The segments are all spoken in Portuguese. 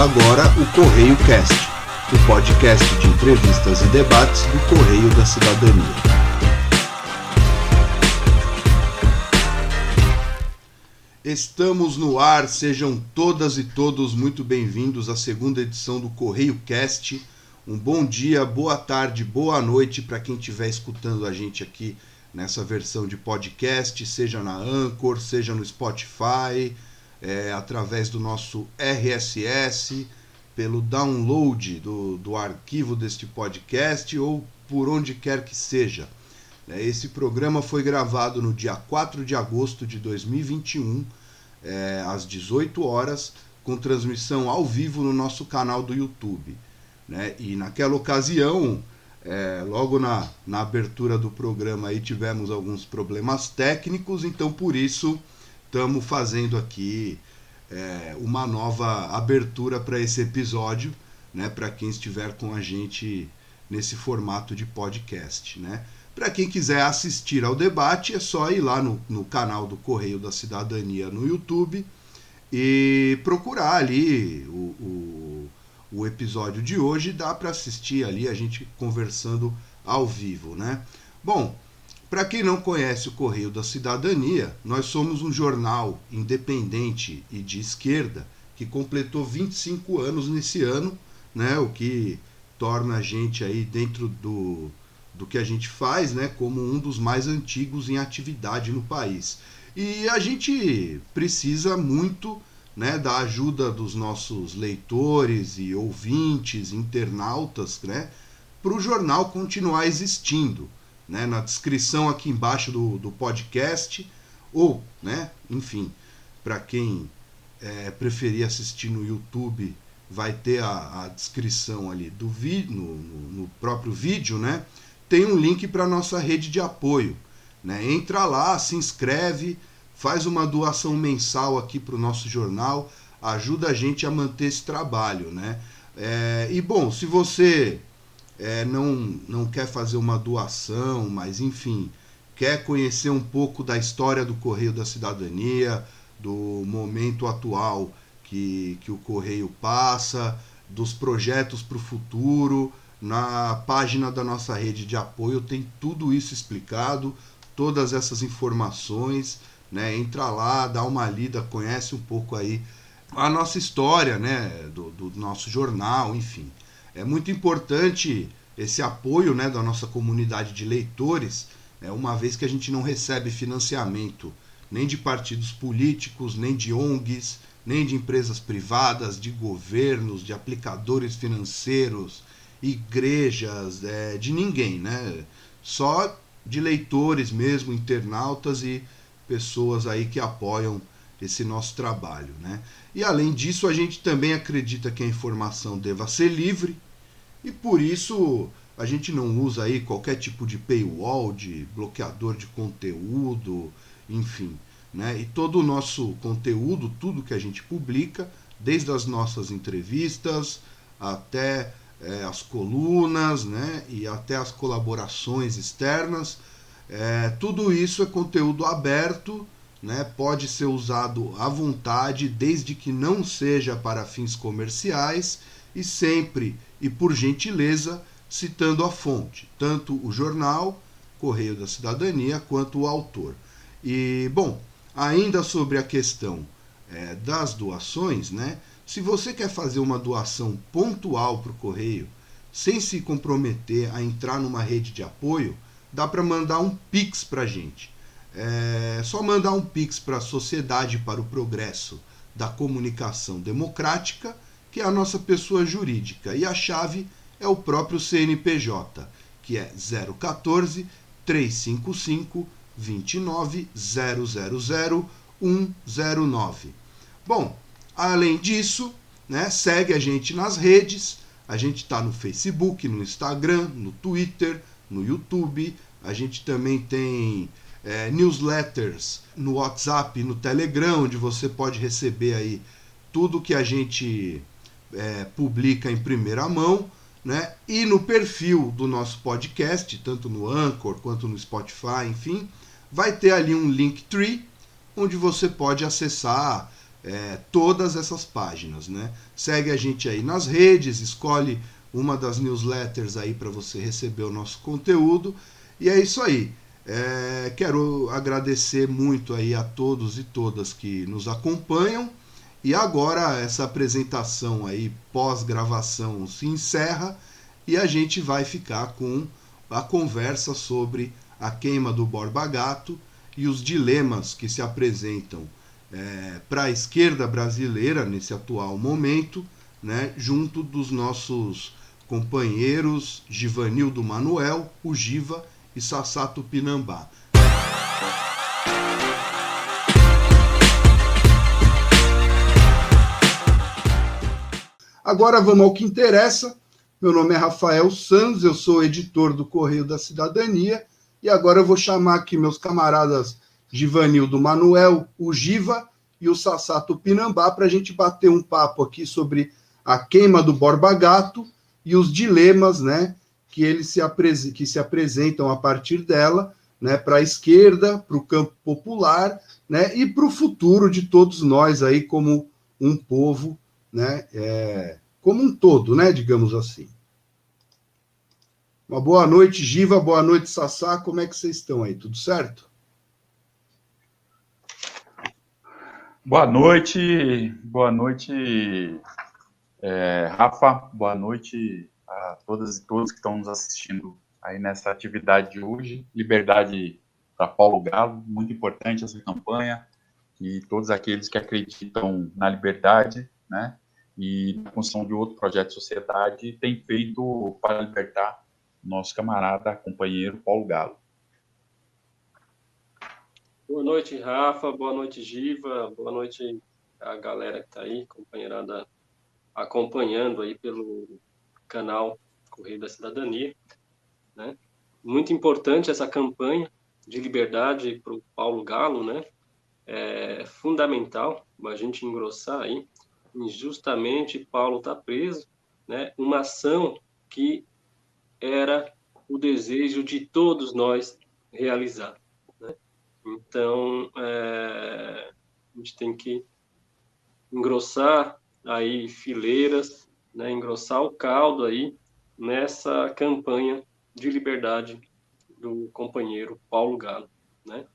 Agora o Correio Cast, o podcast de entrevistas e debates do Correio da Cidadania. Estamos no ar, sejam todas e todos muito bem-vindos à segunda edição do Correio Cast. Um bom dia, boa tarde, boa noite para quem estiver escutando a gente aqui nessa versão de podcast, seja na Anchor, seja no Spotify, é, através do nosso RSS, pelo download do, do arquivo deste podcast ou por onde quer que seja. É, esse programa foi gravado no dia 4 de agosto de 2021, é, às 18 horas, com transmissão ao vivo no nosso canal do YouTube. Né? E naquela ocasião, é, logo na, na abertura do programa, aí tivemos alguns problemas técnicos, então por isso estamos fazendo aqui é, uma nova abertura para esse episódio, né, para quem estiver com a gente nesse formato de podcast. Né? Para quem quiser assistir ao debate, é só ir lá no, no canal do Correio da Cidadania no YouTube e procurar ali o, o, o episódio de hoje. Dá para assistir ali a gente conversando ao vivo. Né? Bom, para quem não conhece o Correio da Cidadania, nós somos um jornal independente e de esquerda que completou 25 anos nesse ano, né, o que torna a gente aí dentro do, do que a gente faz, né, como um dos mais antigos em atividade no país. E a gente precisa muito né, da ajuda dos nossos leitores e ouvintes, internautas, né, para o jornal continuar existindo né, na descrição aqui embaixo do, do podcast, ou, né, enfim, para quem é, preferir assistir no YouTube, vai ter a, a descrição ali do vídeo, no, no, próprio vídeo, né? Tem um link para nossa rede de apoio. Né? Entra lá, se inscreve, faz uma doação mensal aqui para o nosso jornal, ajuda a gente a manter esse trabalho, né? É, e bom, se você é, não, não quer fazer uma doação, mas enfim, quer conhecer um pouco da história do Correio da Cidadania, do momento atual que, que o Correio passa, dos projetos para o futuro, na página da nossa rede de apoio tem tudo isso explicado, todas essas informações, né? Entra lá, dá uma lida, conhece um pouco aí a nossa história, né? Do, do nosso jornal, enfim é muito importante esse apoio né, da nossa comunidade de leitores, né, uma vez que a gente não recebe financiamento nem de partidos políticos, nem de ONGs, nem de empresas privadas, de governos, de aplicadores financeiros, igrejas, é, de ninguém, né? Só de leitores mesmo, internautas e pessoas aí que apoiam esse nosso trabalho, né? E além disso, a gente também acredita que a informação deva ser livre e por isso a gente não usa aí qualquer tipo de paywall, de bloqueador de conteúdo, enfim, né? E todo o nosso conteúdo, tudo que a gente publica, desde as nossas entrevistas até é, as colunas, né? E até as colaborações externas, é, tudo isso é conteúdo aberto né, pode ser usado à vontade, desde que não seja para fins comerciais e sempre e por gentileza citando a fonte, tanto o jornal Correio da Cidadania quanto o autor. E bom, ainda sobre a questão é, das doações, né? Se você quer fazer uma doação pontual para o Correio, sem se comprometer a entrar numa rede de apoio, dá para mandar um Pix para a gente é só mandar um pix para a Sociedade para o Progresso da Comunicação Democrática, que é a nossa pessoa jurídica, e a chave é o próprio CNPJ, que é 014 355 2900109. Bom, além disso, né, segue a gente nas redes. A gente está no Facebook, no Instagram, no Twitter, no YouTube. A gente também tem é, newsletters no WhatsApp, no Telegram, onde você pode receber aí tudo que a gente é, publica em primeira mão, né? E no perfil do nosso podcast, tanto no Anchor quanto no Spotify, enfim, vai ter ali um Linktree, onde você pode acessar é, todas essas páginas, né? Segue a gente aí nas redes, escolhe uma das newsletters aí para você receber o nosso conteúdo. E é isso aí. É, quero agradecer muito aí a todos e todas que nos acompanham. E agora essa apresentação aí pós-gravação se encerra e a gente vai ficar com a conversa sobre a queima do Borba Gato e os dilemas que se apresentam é, para a esquerda brasileira nesse atual momento, né, junto dos nossos companheiros Givanildo Manuel, o Giva e Sassato Pinambá. Agora vamos ao que interessa. Meu nome é Rafael Santos, eu sou editor do Correio da Cidadania e agora eu vou chamar aqui meus camaradas Givanildo Manuel, o Giva e o Sassato Pinambá para a gente bater um papo aqui sobre a queima do Borba Gato e os dilemas, né, que eles se, que se apresentam a partir dela, né, para a esquerda, para o campo popular, né, e para o futuro de todos nós aí como um povo, né, é, como um todo, né, digamos assim. Uma boa noite, Giva, boa noite, Sassá, como é que vocês estão aí? Tudo certo? Boa noite, boa noite, é, Rafa, boa noite a todas e todos que estão nos assistindo aí nessa atividade de hoje. Liberdade para Paulo Galo, muito importante essa campanha, e todos aqueles que acreditam na liberdade, né, e na construção de outro projeto de sociedade, têm feito para libertar nosso camarada, companheiro Paulo Galo. Boa noite, Rafa. Boa noite, Giva. Boa noite a galera que está aí, companheirada, acompanhando aí pelo canal Correio da Cidadania. Né? Muito importante essa campanha de liberdade para o Paulo Galo, né? É fundamental a gente engrossar aí. Injustamente, Paulo está preso, né? Uma ação que era o desejo de todos nós realizar. Então, é, a gente tem que engrossar aí fileiras, né, engrossar o caldo aí nessa campanha de liberdade do companheiro Paulo Galo, né?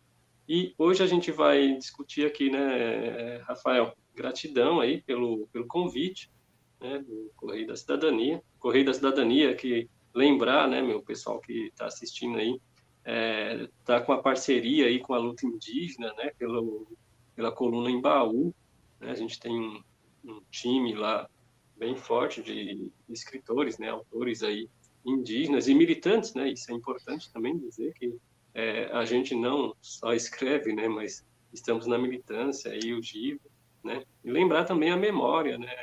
E hoje a gente vai discutir aqui, né, Rafael, gratidão aí pelo, pelo convite, né, do Correio da Cidadania. Correio da Cidadania, que lembrar, né, meu pessoal que está assistindo aí, está é, tá com a parceria aí com a luta indígena, né, pelo, pela coluna em Baú. Né, a gente tem um, um, time lá bem forte de escritores, né, autores aí indígenas e militantes, né, isso é importante também dizer que é, a gente não só escreve, né, mas estamos na militância aí o Givo, né, e lembrar também a memória, né,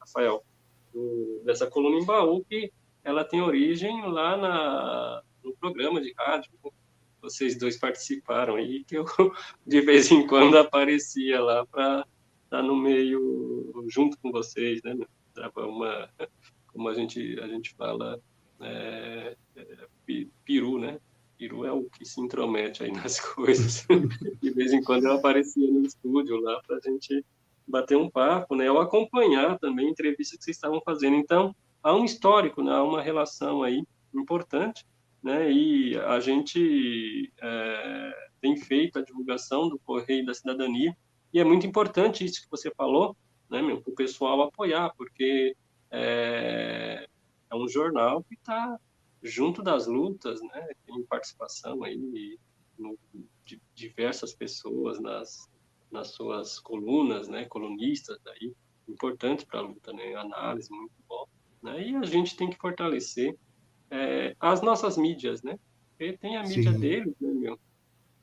Rafael, do, dessa coluna em Baú que ela tem origem lá na no programa de rádio. Vocês dois participaram aí, que eu de vez em quando aparecia lá para estar tá no meio junto com vocês, né? Uma, como a gente, a gente fala, é, é, peru, né? Peru é o que se intromete aí nas coisas. De vez em quando eu aparecia no estúdio lá para a gente bater um papo, né? Ou acompanhar também a entrevista que vocês estavam fazendo. Então, há um histórico, né? há uma relação aí importante né? E a gente é, tem feito a divulgação do Correio da Cidadania e é muito importante isso que você falou, né, meu, para o pessoal apoiar, porque é, é um jornal que está junto das lutas, né? Tem participação aí no, de diversas pessoas nas nas suas colunas, né? Colunistas aí importante para a luta, né? Análise muito bom, né? E a gente tem que fortalecer é, as nossas mídias, né? Porque tem a mídia Sim. deles, né, meu?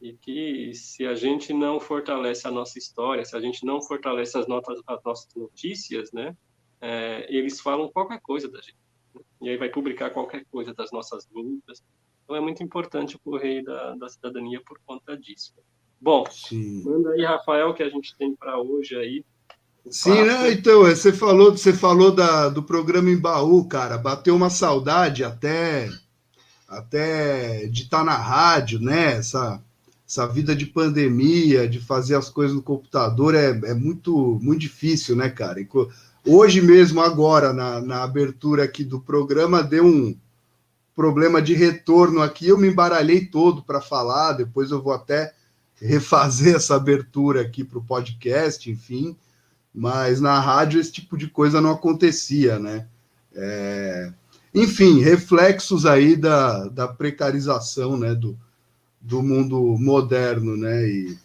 E que se a gente não fortalece a nossa história, se a gente não fortalece as, notas, as nossas notícias, né? É, eles falam qualquer coisa da gente. Né? E aí vai publicar qualquer coisa das nossas lutas. Então é muito importante o Correio da, da Cidadania por conta disso. Bom, Sim. manda aí, Rafael, que a gente tem para hoje aí. Sim, né? Então, você falou, você falou da, do programa em baú, cara. Bateu uma saudade até, até de estar tá na rádio, né? Essa, essa vida de pandemia, de fazer as coisas no computador é, é muito, muito difícil, né, cara? Hoje mesmo, agora, na, na abertura aqui do programa, deu um problema de retorno aqui, eu me embaralhei todo para falar, depois eu vou até refazer essa abertura aqui para o podcast, enfim, mas na rádio esse tipo de coisa não acontecia, né? É... Enfim, reflexos aí da, da precarização, né, do, do mundo moderno, né? E,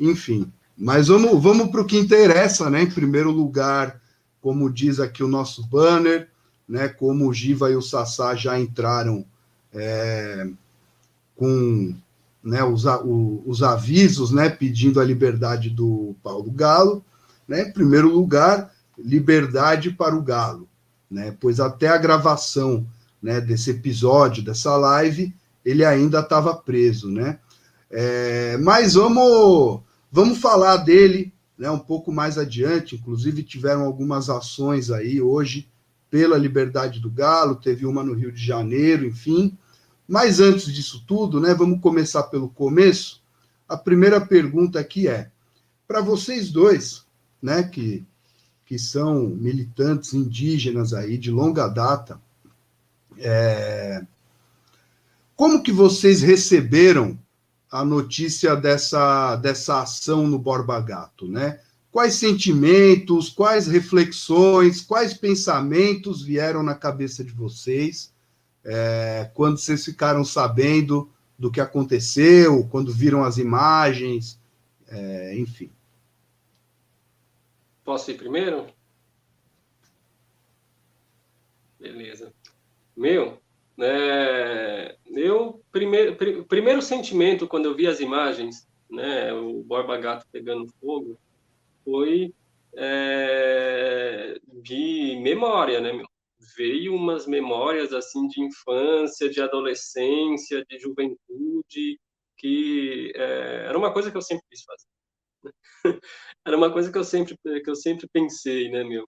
enfim, mas vamos, vamos para o que interessa, né? Em primeiro lugar, como diz aqui o nosso banner, né? Como o Giva e o Sassá já entraram é, com né, os, o, os avisos, né? Pedindo a liberdade do Paulo Galo, né? Em primeiro lugar, liberdade para o Galo, né? Pois até a gravação, né? Desse episódio, dessa live ele ainda estava preso, né? É, mas vamos, vamos falar dele né, um pouco mais adiante. Inclusive, tiveram algumas ações aí hoje pela liberdade do Galo, teve uma no Rio de Janeiro, enfim. Mas antes disso tudo, né, vamos começar pelo começo. A primeira pergunta aqui é: para vocês dois, né, que, que são militantes indígenas aí de longa data, é, como que vocês receberam a notícia dessa, dessa ação no Borba Gato, né? Quais sentimentos, quais reflexões, quais pensamentos vieram na cabeça de vocês é, quando vocês ficaram sabendo do que aconteceu, quando viram as imagens, é, enfim. Posso ir primeiro? Beleza. Meu, é, primeiro, pr primeiro sentimento quando eu vi as imagens, né, o Borba Gato pegando fogo, foi é, de memória, né, meu? Veio umas memórias, assim, de infância, de adolescência, de juventude, que é, era uma coisa que eu sempre quis fazer. era uma coisa que eu sempre, que eu sempre pensei, né, meu?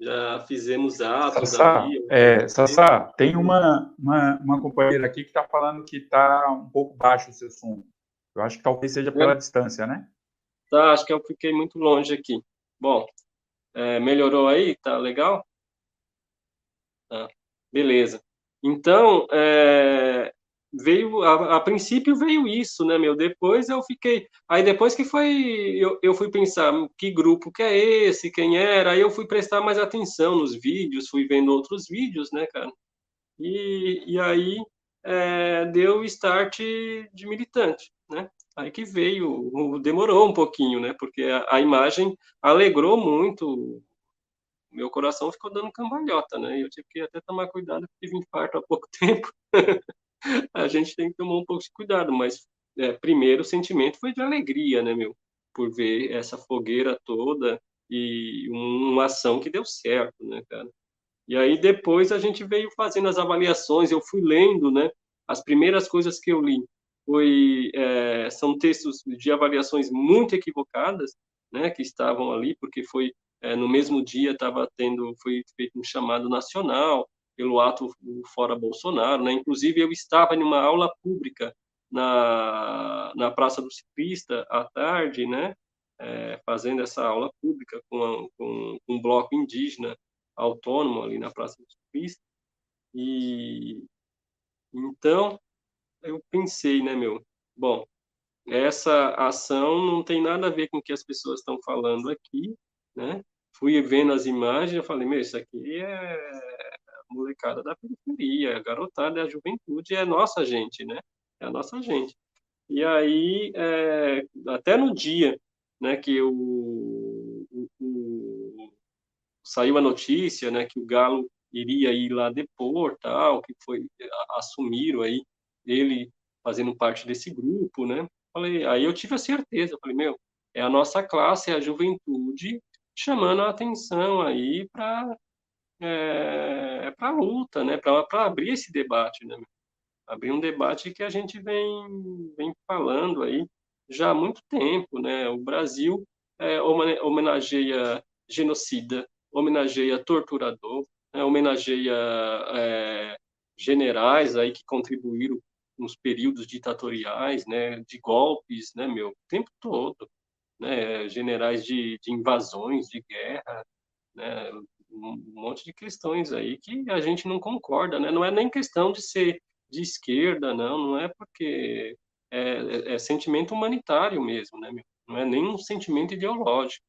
já fizemos atos Sassá, ali. É, Sassá, tem uma, uma, uma, companheira aqui que está falando que está um pouco baixo o seu som. Eu acho que talvez seja pela é. distância, né? Tá, acho que eu fiquei muito longe aqui. Bom, é, melhorou aí? Tá legal? Tá, beleza. Então, é, veio a, a, princípio veio isso, né, meu? Depois eu fiquei, aí depois que foi eu, eu fui pensar que grupo que é esse, quem era, aí eu fui prestar mais atenção nos vídeos, fui vendo outros vídeos, né, cara? E, e aí é, deu start de militante, né? Aí que veio, demorou um pouquinho, né? Porque a, a imagem alegrou muito, meu coração ficou dando cambalhota, né? Eu tive que até tomar cuidado porque tive infarto há pouco tempo. a gente tem que tomar um pouco de cuidado, mas é, primeiro o sentimento foi de alegria, né, meu? Por ver essa fogueira toda e uma ação que deu certo, né, cara? E aí depois a gente veio fazendo as avaliações, eu fui lendo, né? As primeiras coisas que eu li foi é, são textos de avaliações muito equivocadas, né? Que estavam ali porque foi é, no mesmo dia estava tendo foi feito um chamado nacional pelo ato fora Bolsonaro, né? Inclusive eu estava em uma aula pública na, na Praça do Ciclista à tarde, né? É, fazendo essa aula pública com, a, com, um bloco indígena autônomo ali na Praça do Ciclista. E então eu pensei, né, meu, bom, essa ação não tem nada a ver com o que as pessoas estão falando aqui, né? Fui vendo as imagens, eu falei, meu, isso aqui é molecada da periferia, a garotada, a juventude é a nossa gente, né? É a nossa gente. E aí, é, até no dia né, que o, o, o, saiu a notícia né, que o Galo iria ir lá depor, tal, que foi, assumiram aí ele fazendo parte desse grupo, né? Falei, aí eu tive a certeza, falei, meu, é a nossa classe, é a juventude chamando a atenção aí para é, a luta, né? para abrir esse debate. Né? Abrir um debate que a gente vem, vem falando aí já há muito tempo. Né? O Brasil é, homenageia genocida, homenageia torturador, né? homenageia é, generais aí que contribuíram nos períodos ditatoriais, né, de golpes, né, meu, o tempo todo, né, generais de, de invasões, de guerra, né, um monte de questões aí que a gente não concorda, né, não é nem questão de ser de esquerda, não, não é porque é, é, é sentimento humanitário mesmo, né, não é nem um sentimento ideológico,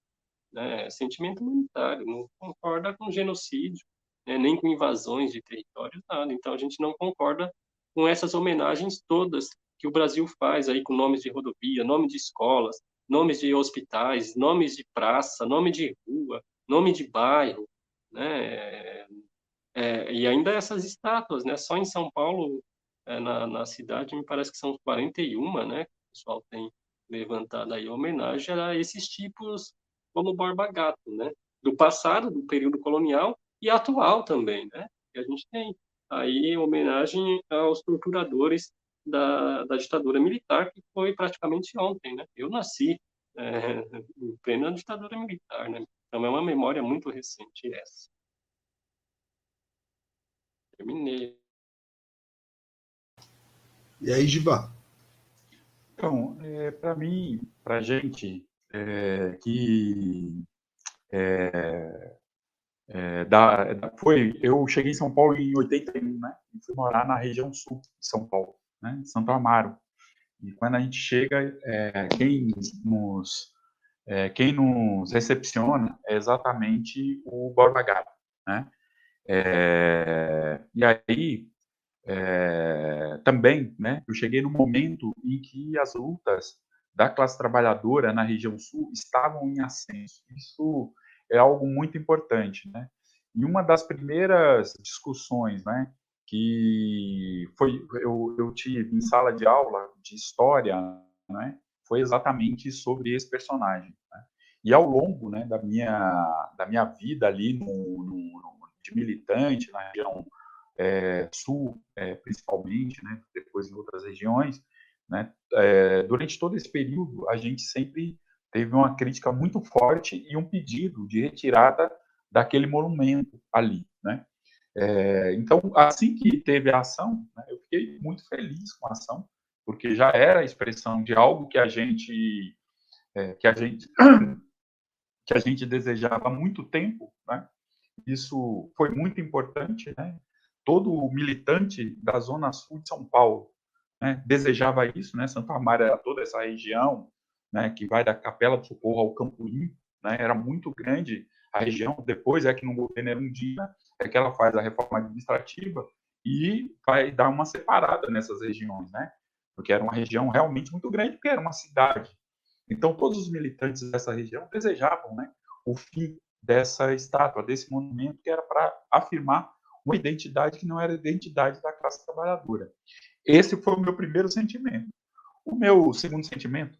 né, é sentimento humanitário, não concorda com genocídio, né, nem com invasões de territórios, nada, então a gente não concorda com essas homenagens todas que o Brasil faz aí com nomes de rodovia, nome de escolas, nomes de hospitais, nomes de praça, nome de rua, nome de bairro, né? É, e ainda essas estátuas, né? Só em São Paulo, é, na, na cidade, me parece que são 41, né? O pessoal tem levantado aí homenagem a esses tipos como Borba Gato, né? Do passado, do período colonial e atual também, né? E a gente tem aí homenagem aos torturadores da, da ditadura militar, que foi praticamente ontem, né? Eu nasci é, em plena ditadura militar, né? Então é uma memória muito recente essa. Terminei. E aí, Giba? Então, é, para mim, para a gente é, que é, é, da, da, foi, eu cheguei em São Paulo em 81, né? E fui morar na região sul de São Paulo, né? Santo Amaro. E quando a gente chega, é, quem nos é, quem nos recepciona é exatamente o Borba Gato, né? É, e aí é, também, né? Eu cheguei no momento em que as lutas da classe trabalhadora na região sul estavam em ascenso. Isso é algo muito importante, né? E uma das primeiras discussões, né, que foi eu, eu tive em sala de aula de história, né, foi exatamente sobre esse personagem. Né? E ao longo, né, da minha da minha vida ali no, no, no de militante na região é, sul, é, principalmente, né, depois em outras regiões, né, é, durante todo esse período a gente sempre teve uma crítica muito forte e um pedido de retirada daquele monumento ali, né? É, então, assim que teve a ação, né, eu fiquei muito feliz com a ação, porque já era a expressão de algo que a gente é, que a gente que a gente desejava há muito tempo, né? Isso foi muito importante, né? Todo militante da zona sul de São Paulo né, desejava isso, né? Santa Amaro era toda essa região, né, que vai da Capela do Socorro ao Campo Limpo, né, era muito grande a região. Depois é que no governo era dia, é que ela faz a reforma administrativa e vai dar uma separada nessas regiões, né? Porque era uma região realmente muito grande, porque era uma cidade. Então todos os militantes dessa região desejavam, né, o fim dessa estátua, desse monumento que era para afirmar uma identidade que não era a identidade da classe trabalhadora. Esse foi o meu primeiro sentimento. O meu segundo sentimento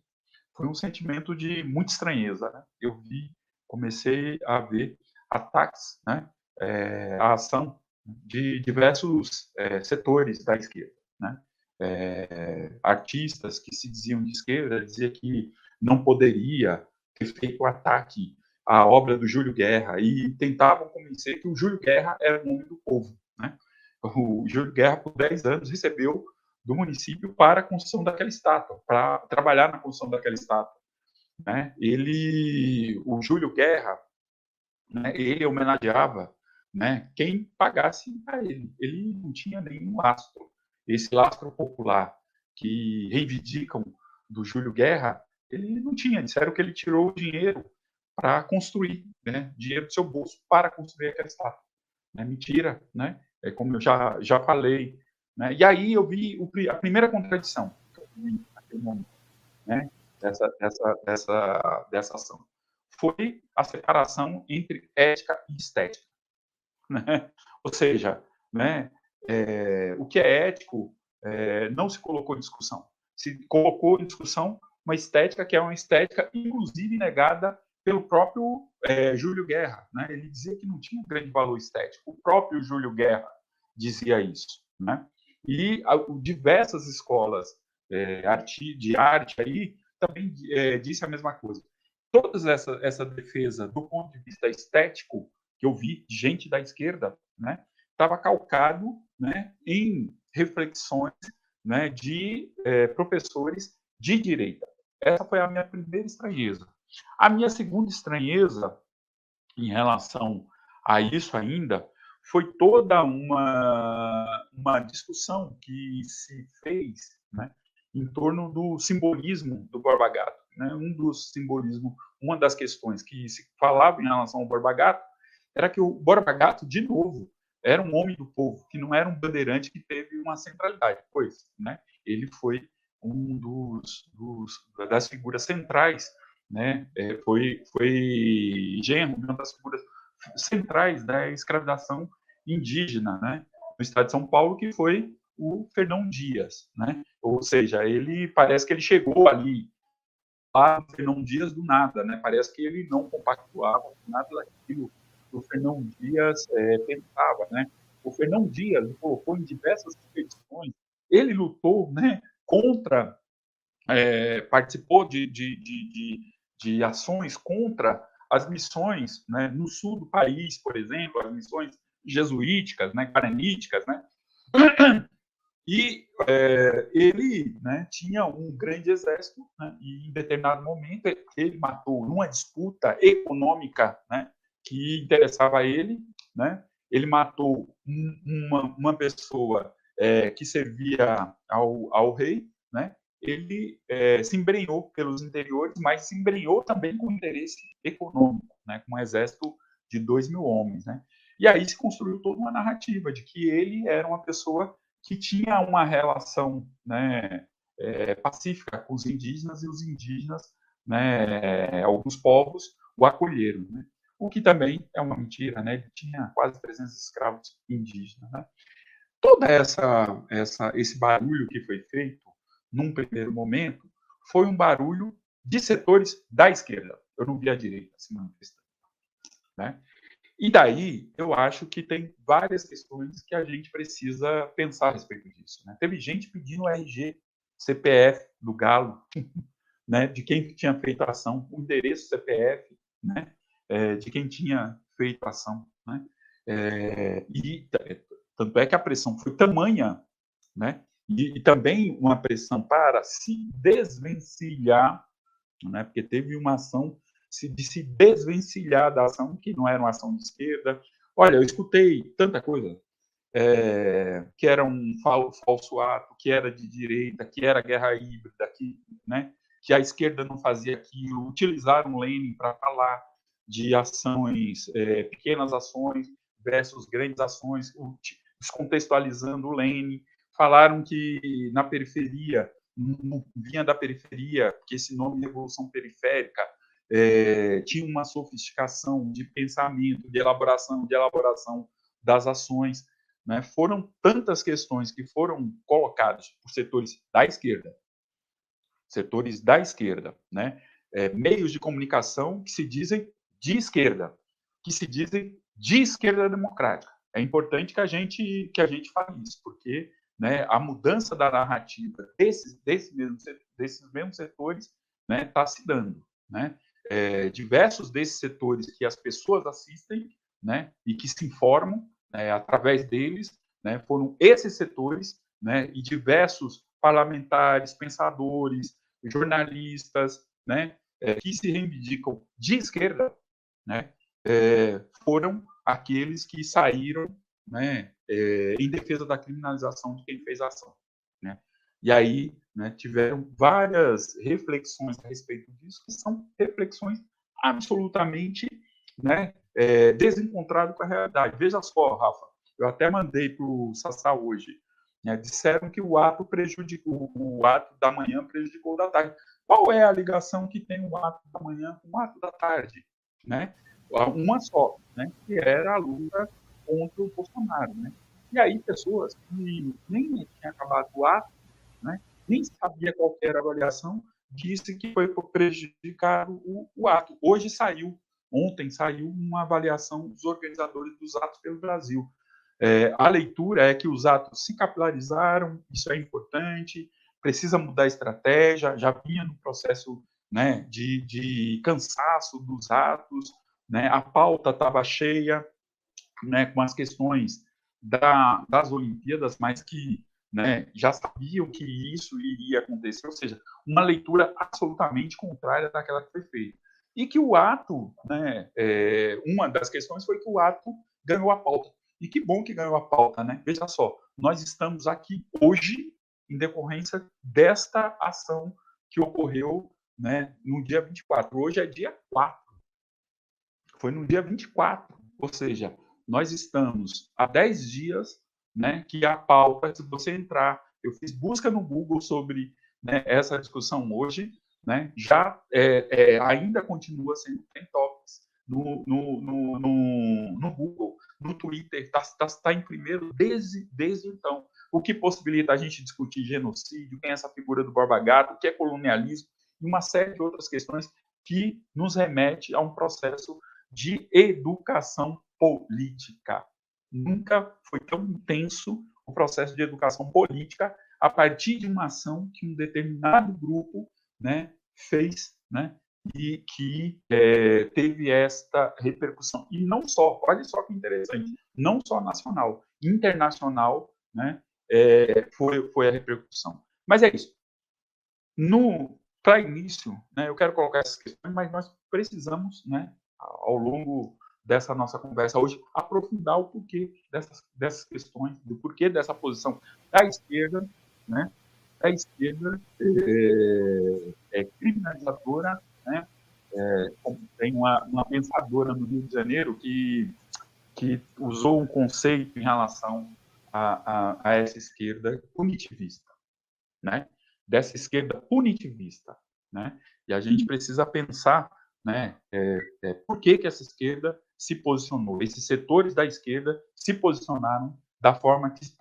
foi um sentimento de muita estranheza. Né? Eu vi, comecei a ver ataques, né? É, a ação de diversos é, setores da esquerda. Né? É, artistas que se diziam de esquerda diziam que não poderia ter feito ataque à obra do Júlio Guerra e tentavam convencer que o Júlio Guerra era o nome do povo. Né? O Júlio Guerra, por 10 anos, recebeu do município para a construção daquela estátua, para trabalhar na construção daquela estátua. Né? Ele, o Júlio Guerra, né, ele homenageava né, quem pagasse para ele. Ele não tinha nenhum lastro. Esse lastro popular que reivindicam do Júlio Guerra, ele não tinha. Disseram que ele tirou o dinheiro para construir, né, dinheiro do seu bolso para construir aquela estátua. Né? Mentira, né? É como eu já, já falei, né? E aí eu vi o, a primeira contradição né? Dessa, dessa, dessa, dessa ação. Foi a separação entre ética e estética. Né? Ou seja, né, é, o que é ético é, não se colocou em discussão. Se colocou em discussão uma estética que é uma estética, inclusive, negada pelo próprio é, Júlio Guerra. Né? Ele dizia que não tinha grande valor estético. O próprio Júlio Guerra dizia isso. Né? E diversas escolas é, de arte aí também é, disse a mesma coisa. Toda essa, essa defesa do ponto de vista estético que eu vi gente da esquerda, né, estava calcado, né, em reflexões né, de é, professores de direita. Essa foi a minha primeira estranheza. A minha segunda estranheza em relação a isso ainda foi toda uma, uma discussão que se fez né, em torno do simbolismo do Borba Gato. Né? Um dos simbolismos, uma das questões que se falava em relação ao Borba Gato era que o Borba Gato, de novo, era um homem do povo, que não era um bandeirante que teve uma centralidade. Pois, né? ele foi um dos, dos das figuras centrais, né? É, foi foi genro uma das figuras centrais da escravização indígena, né? No estado de São Paulo, que foi o Fernão Dias, né? Ou seja, ele parece que ele chegou ali lá no Fernão Dias do nada, né? Parece que ele não compactuava com nada daquilo que o Fernão Dias é, pensava, né? O Fernão Dias colocou em diversas expedições, ele lutou, né? Contra, é, participou de, de, de, de, de ações contra as missões, né? No sul do país, por exemplo, as missões jesuíticas, né? Paraníticas, né? E é, ele né, tinha um grande exército, né, e em determinado momento ele matou, numa disputa econômica né, que interessava a ele, né, ele matou uma, uma pessoa é, que servia ao, ao rei, né, ele é, se embrenhou pelos interiores, mas se embrenhou também com interesse econômico, né, com um exército de dois mil homens. E aí se construiu toda uma narrativa de que ele era uma pessoa que tinha uma relação né, é, pacífica com os indígenas e os indígenas, né, alguns povos, o acolheram. Né? O que também é uma mentira, né? ele tinha quase 300 escravos indígenas. Né? Toda essa, essa, esse barulho que foi feito, num primeiro momento, foi um barulho de setores da esquerda. Eu não vi a direita se manifestando. Né? E daí, eu acho que tem várias questões que a gente precisa pensar a respeito disso. Né? Teve gente pedindo RG, CPF do Galo, né? de quem tinha feito a ação, o endereço CPF, né? É, de quem tinha feito a ação. Né? É, e tanto é que a pressão foi tamanha, né? E, e, também uma pressão para se desvencilhar, né? porque teve uma ação de se desvencilhar da ação, que não era uma ação de esquerda. Olha, eu escutei tanta coisa, é, que era um falso ato, que era de direita, que era guerra híbrida, que, né, que a esquerda não fazia aquilo. Utilizaram Lenin para falar de ações, é, pequenas ações versus grandes ações, descontextualizando o Lenin. Falaram que na periferia, vinha da periferia, que esse nome Revolução Periférica é, tinha uma sofisticação de pensamento, de elaboração, de elaboração das ações. Né? Foram tantas questões que foram colocadas por setores da esquerda, setores da esquerda, né? É, meios de comunicação que se dizem de esquerda, que se dizem de esquerda democrática. É importante que a gente que a gente fale isso, porque né, a mudança da narrativa desses, desses, mesmos, desses mesmos setores está né, tá se dando. Né? É, diversos desses setores que as pessoas assistem, né, e que se informam né, através deles, né, foram esses setores, né, e diversos parlamentares, pensadores, jornalistas, né, é, que se reivindicam de esquerda, né, é, foram aqueles que saíram, né, é, em defesa da criminalização de quem fez a ação, né. E aí né, tiveram várias reflexões a respeito disso, que são reflexões absolutamente né, é, desencontradas com a realidade. Veja só, Rafa, eu até mandei para o Sassá hoje. Né, disseram que o ato prejudicou, o ato da manhã prejudicou o da tarde. Qual é a ligação que tem o ato da manhã com o ato da tarde? Né? Uma só, né, que era a luta contra o Bolsonaro. Né? E aí, pessoas que nem tinham acabado o ato né? Nem sabia qual era a avaliação, disse que foi prejudicar o, o ato. Hoje saiu, ontem saiu uma avaliação dos organizadores dos atos pelo Brasil. É, a leitura é que os atos se capilarizaram, isso é importante, precisa mudar a estratégia, já vinha no processo né, de, de cansaço dos atos, né, a pauta estava cheia né, com as questões da, das Olimpíadas, mas que né, já sabiam que isso iria acontecer, ou seja, uma leitura absolutamente contrária daquela que foi feita. E que o ato, né, é, uma das questões foi que o ato ganhou a pauta. E que bom que ganhou a pauta, né? Veja só, nós estamos aqui hoje em decorrência desta ação que ocorreu né, no dia 24. Hoje é dia 4. Foi no dia 24. Ou seja, nós estamos há 10 dias né, que a pauta, se você entrar, eu fiz busca no Google sobre né, essa discussão hoje, né, já é, é, ainda continua sendo tem topics no, no, no, no, no Google, no Twitter, está tá, tá em primeiro desde, desde então. O que possibilita a gente discutir genocídio, quem é essa figura do Borba Gato, o que é colonialismo, e uma série de outras questões que nos remete a um processo de educação política. Nunca foi tão intenso o processo de educação política a partir de uma ação que um determinado grupo né, fez né, e que é, teve esta repercussão. E não só, olha só que interessante, não só nacional, internacional né, é, foi, foi a repercussão. Mas é isso. Para início, né, eu quero colocar essas questões, mas nós precisamos, né, ao longo dessa nossa conversa hoje, aprofundar o porquê dessas, dessas questões, do porquê dessa posição da esquerda, né? A esquerda é, é criminalizadora, né? É, tem uma, uma pensadora no Rio de Janeiro que, que usou um conceito em relação a, a, a essa esquerda punitivista, né? Dessa esquerda punitivista, né? E a gente precisa pensar, né? É, é, por que que essa esquerda se posicionou. Esses setores da esquerda se posicionaram da forma que se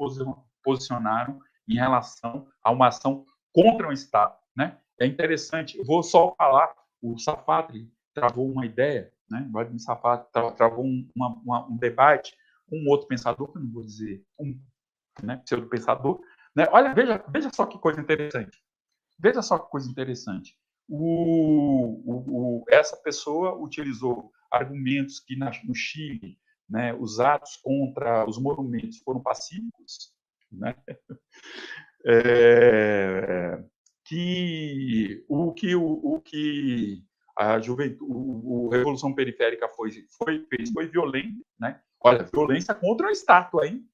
posicionaram em relação a uma ação contra o Estado. Né? É interessante, vou só falar, o Safatri travou uma ideia, né? o Vladimir Safatri travou um, uma, um debate com um outro pensador, que não vou dizer um né, pseudo-pensador. Né? Olha, veja, veja só que coisa interessante. Veja só que coisa interessante. O, o, o, essa pessoa utilizou argumentos que na, no Chile né, os atos contra os monumentos foram pacíficos, né? É, que o que o, o que a juventude, o, Revolução Periférica foi, foi fez foi violento, né? Olha, violência contra a estátua, hein?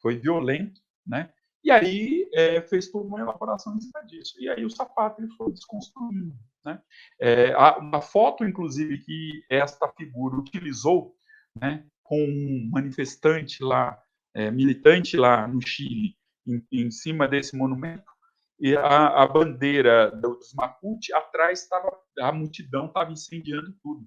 Foi violento, né? E aí é, fez toda uma elaboração em cima disso. E aí o sapato ele foi desconstruindo. Né? É, uma foto, inclusive, que esta figura utilizou né, com um manifestante lá, é, militante lá no Chile, em, em, cima desse monumento, e a, a bandeira dos Mapuche, atrás estava, a multidão estava incendiando tudo.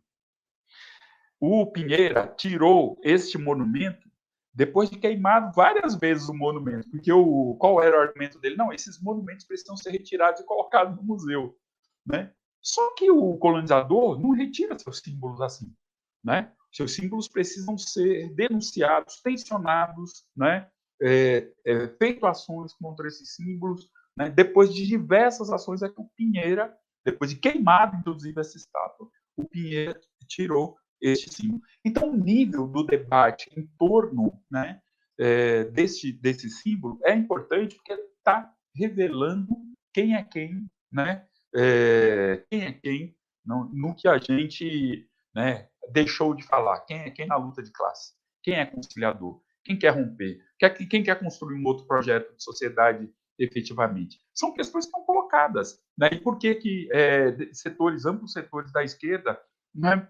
O Pinheira tirou este monumento depois de queimado várias vezes o monumento, porque o, qual era o argumento dele? Não, esses monumentos precisam ser retirados e colocados no museu, né? Só que o colonizador não retira seus símbolos assim, né? Seus símbolos precisam ser denunciados, tensionados, né? É, é, feito ações contra esses símbolos, né? Depois de diversas ações é que o Pinheira, depois de queimado, inclusive, essa estátua, o Pinheira tirou este símbolo. Então, o nível do debate em torno né, é, desse, desse símbolo é importante porque está revelando quem é quem, né, é, quem é quem no, no, que a gente né, deixou de falar, quem é quem na luta de classe, quem é conciliador, quem quer romper, quem quer construir um outro projeto de sociedade efetivamente. São questões que estão colocadas. Né? E por que, que é, setores, amplos setores da esquerda, né,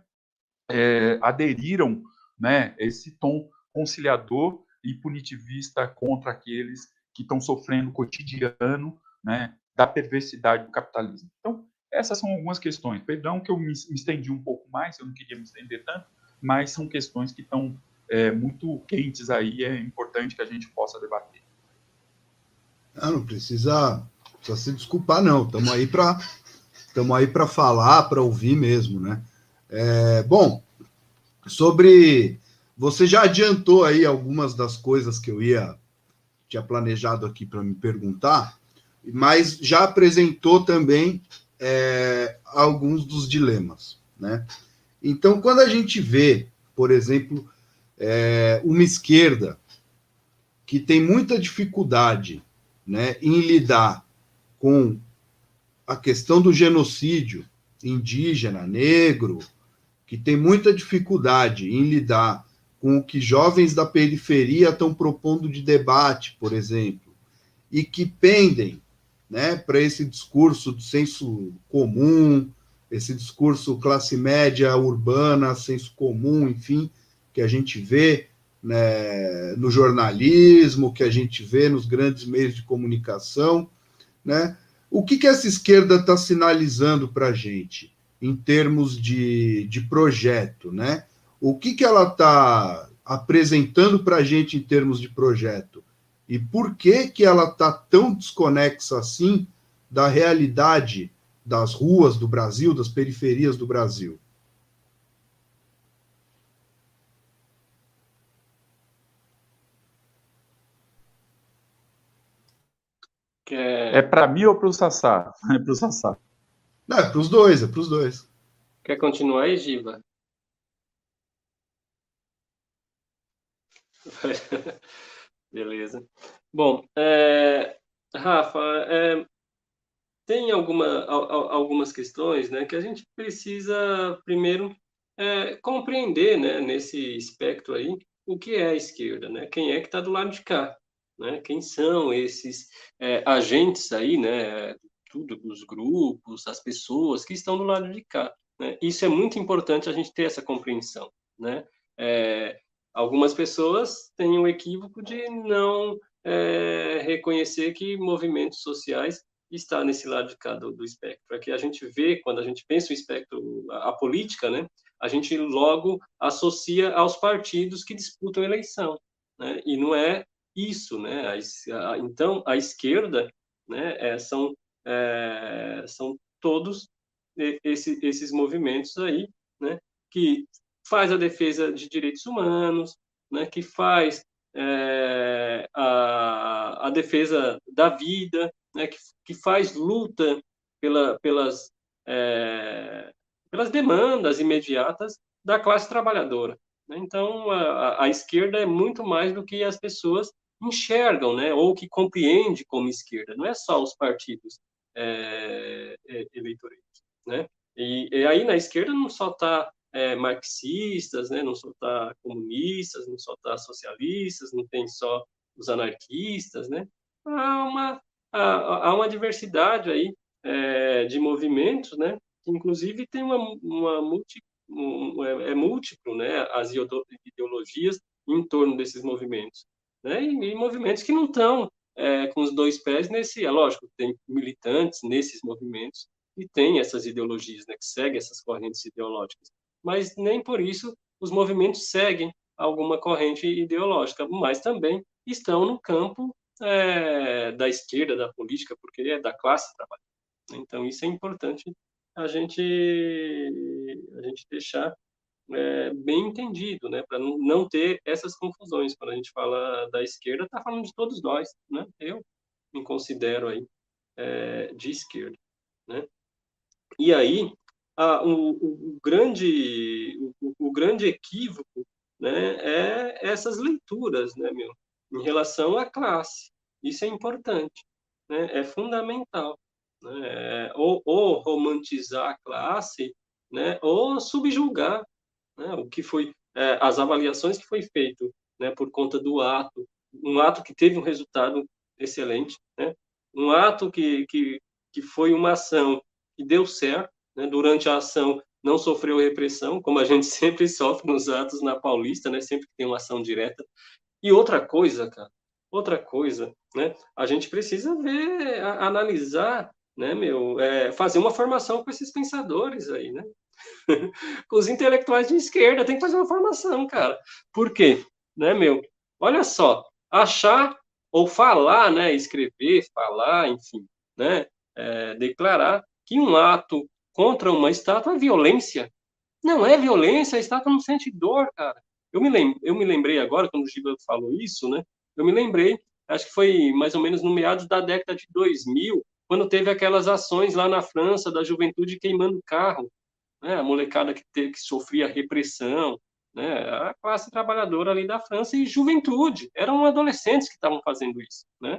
é, aderiram né, esse tom conciliador e punitivista contra aqueles que estão sofrendo o cotidiano né, da perversidade do capitalismo. Então, essas são algumas questões. Perdão que eu me, estendi um pouco mais, eu não queria me estender tanto, mas são questões que estão é, muito quentes aí, é importante que a gente possa debater. Não, não precisa, precisa se desculpar, não. Aí para estamos aí para falar, para ouvir mesmo, né? É, bom, sobre. Você já adiantou aí algumas das coisas que eu ia tinha planejado aqui para me perguntar, mas já apresentou também é, alguns dos dilemas, né? Então, quando a gente vê, por exemplo, é, uma esquerda que tem muita dificuldade né, em lidar com a questão do genocídio indígena, negro, que tem muita dificuldade em lidar com o que jovens da periferia estão propondo de debate, por exemplo, e que pendem né, para esse discurso do senso comum, esse discurso classe média urbana, senso comum, enfim, que a gente vê né, no jornalismo, que a gente vê nos grandes meios de comunicação, né? O que, que essa esquerda está sinalizando para a gente em termos de, de projeto, né? O que, que ela está apresentando para a gente em termos de projeto? E por que, que ela está tão desconexa assim da realidade das ruas do Brasil, das periferias do Brasil? É, para mim ou para o Sassá? É para o Sassá. Não, é para os dois, é para os dois. Quer continuar aí, Giva? Beleza. Bom, é, Rafa, é, tem alguma, algumas questões né, que a gente precisa, primeiro, é, compreender né, nesse espectro aí o que é a esquerda, né? quem é que está do lado de cá né? Quem são esses é, agentes aí, né? Tudo, os grupos, as pessoas que estão do lado de cá. Né? Isso é muito importante a gente ter essa compreensão, né? É, algumas pessoas têm o equívoco de não é, reconhecer que movimentos sociais está nesse lado de cá do, do espectro. Aqui a gente vê, quando a gente pensa o espectro, a, a, política, né, a gente logo associa aos partidos que disputam eleição. Né, e não é isso, né? A, a, então, a esquerda, né, é, são, é, são todos esse, esses movimentos aí, né, que faz a defesa de direitos humanos, né, que faz é, a, a defesa da vida, né, que, que faz luta pela, pelas, é, pelas demandas imediatas da classe trabalhadora. Né. Então, a, a, esquerda é muito mais do que as pessoas enxergam, né, ou que compreende como esquerda. Não é só os partidos é, é, né? E, e, aí na esquerda não só está é, marxistas, né, não só está comunistas, não só está socialistas, não tem só os anarquistas, né? Há uma há, há uma diversidade aí é, de movimentos, né? Que inclusive tem uma, uma multi, um, é, é múltiplo, né? As ideologias em torno desses movimentos né? e, e movimentos que não estão é, com os dois pés nesse. É lógico, tem militantes nesses movimentos e tem essas ideologias, né, que seguem essas correntes ideológicas, mas nem por isso os movimentos seguem alguma corrente ideológica, mas também estão no campo é, da esquerda da política, porque é da classe trabalhadora. Então isso é importante a gente a gente deixar é, bem entendido, né, para não ter essas confusões. Quando a gente fala da esquerda, está falando de todos nós, né? Eu me considero aí é, de esquerda, né? E aí, a, o, o, grande o, o, grande equívoco, né, é essas leituras, né, meu, em relação à classe. Isso é importante, né? É fundamental, né? É, ou, ou romantizar a classe, né? Ou subjugar né, o que foi é, as avaliações que foi feito né, por conta do ato, um ato que teve um resultado excelente, né, um ato que, que, que foi uma ação que deu certo, né, durante a ação não sofreu repressão, como a gente sempre sofre nos atos na Paulista, né, sempre que tem uma ação direta. E outra coisa, cara, outra coisa, né, a gente precisa ver, a, analisar, né, meu, é, fazer uma formação com esses pensadores aí, né, com os intelectuais de esquerda. Tem que fazer uma formação, cara. Por quê? Né, meu? Olha só, achar ou falar, né, escrever, falar, enfim, né, é, declarar que um ato contra uma estátua é violência. Não é violência, a estátua não sente dor, cara. Eu me, lem eu me lembrei agora, quando o Giba falou isso, né, eu me lembrei, acho que foi mais ou menos no meados da década de 2000, quando teve aquelas ações lá na França da juventude queimando carro né, a molecada que, teve, que sofria repressão, né, a classe trabalhadora ali da França e juventude, eram adolescentes que estavam fazendo isso, né?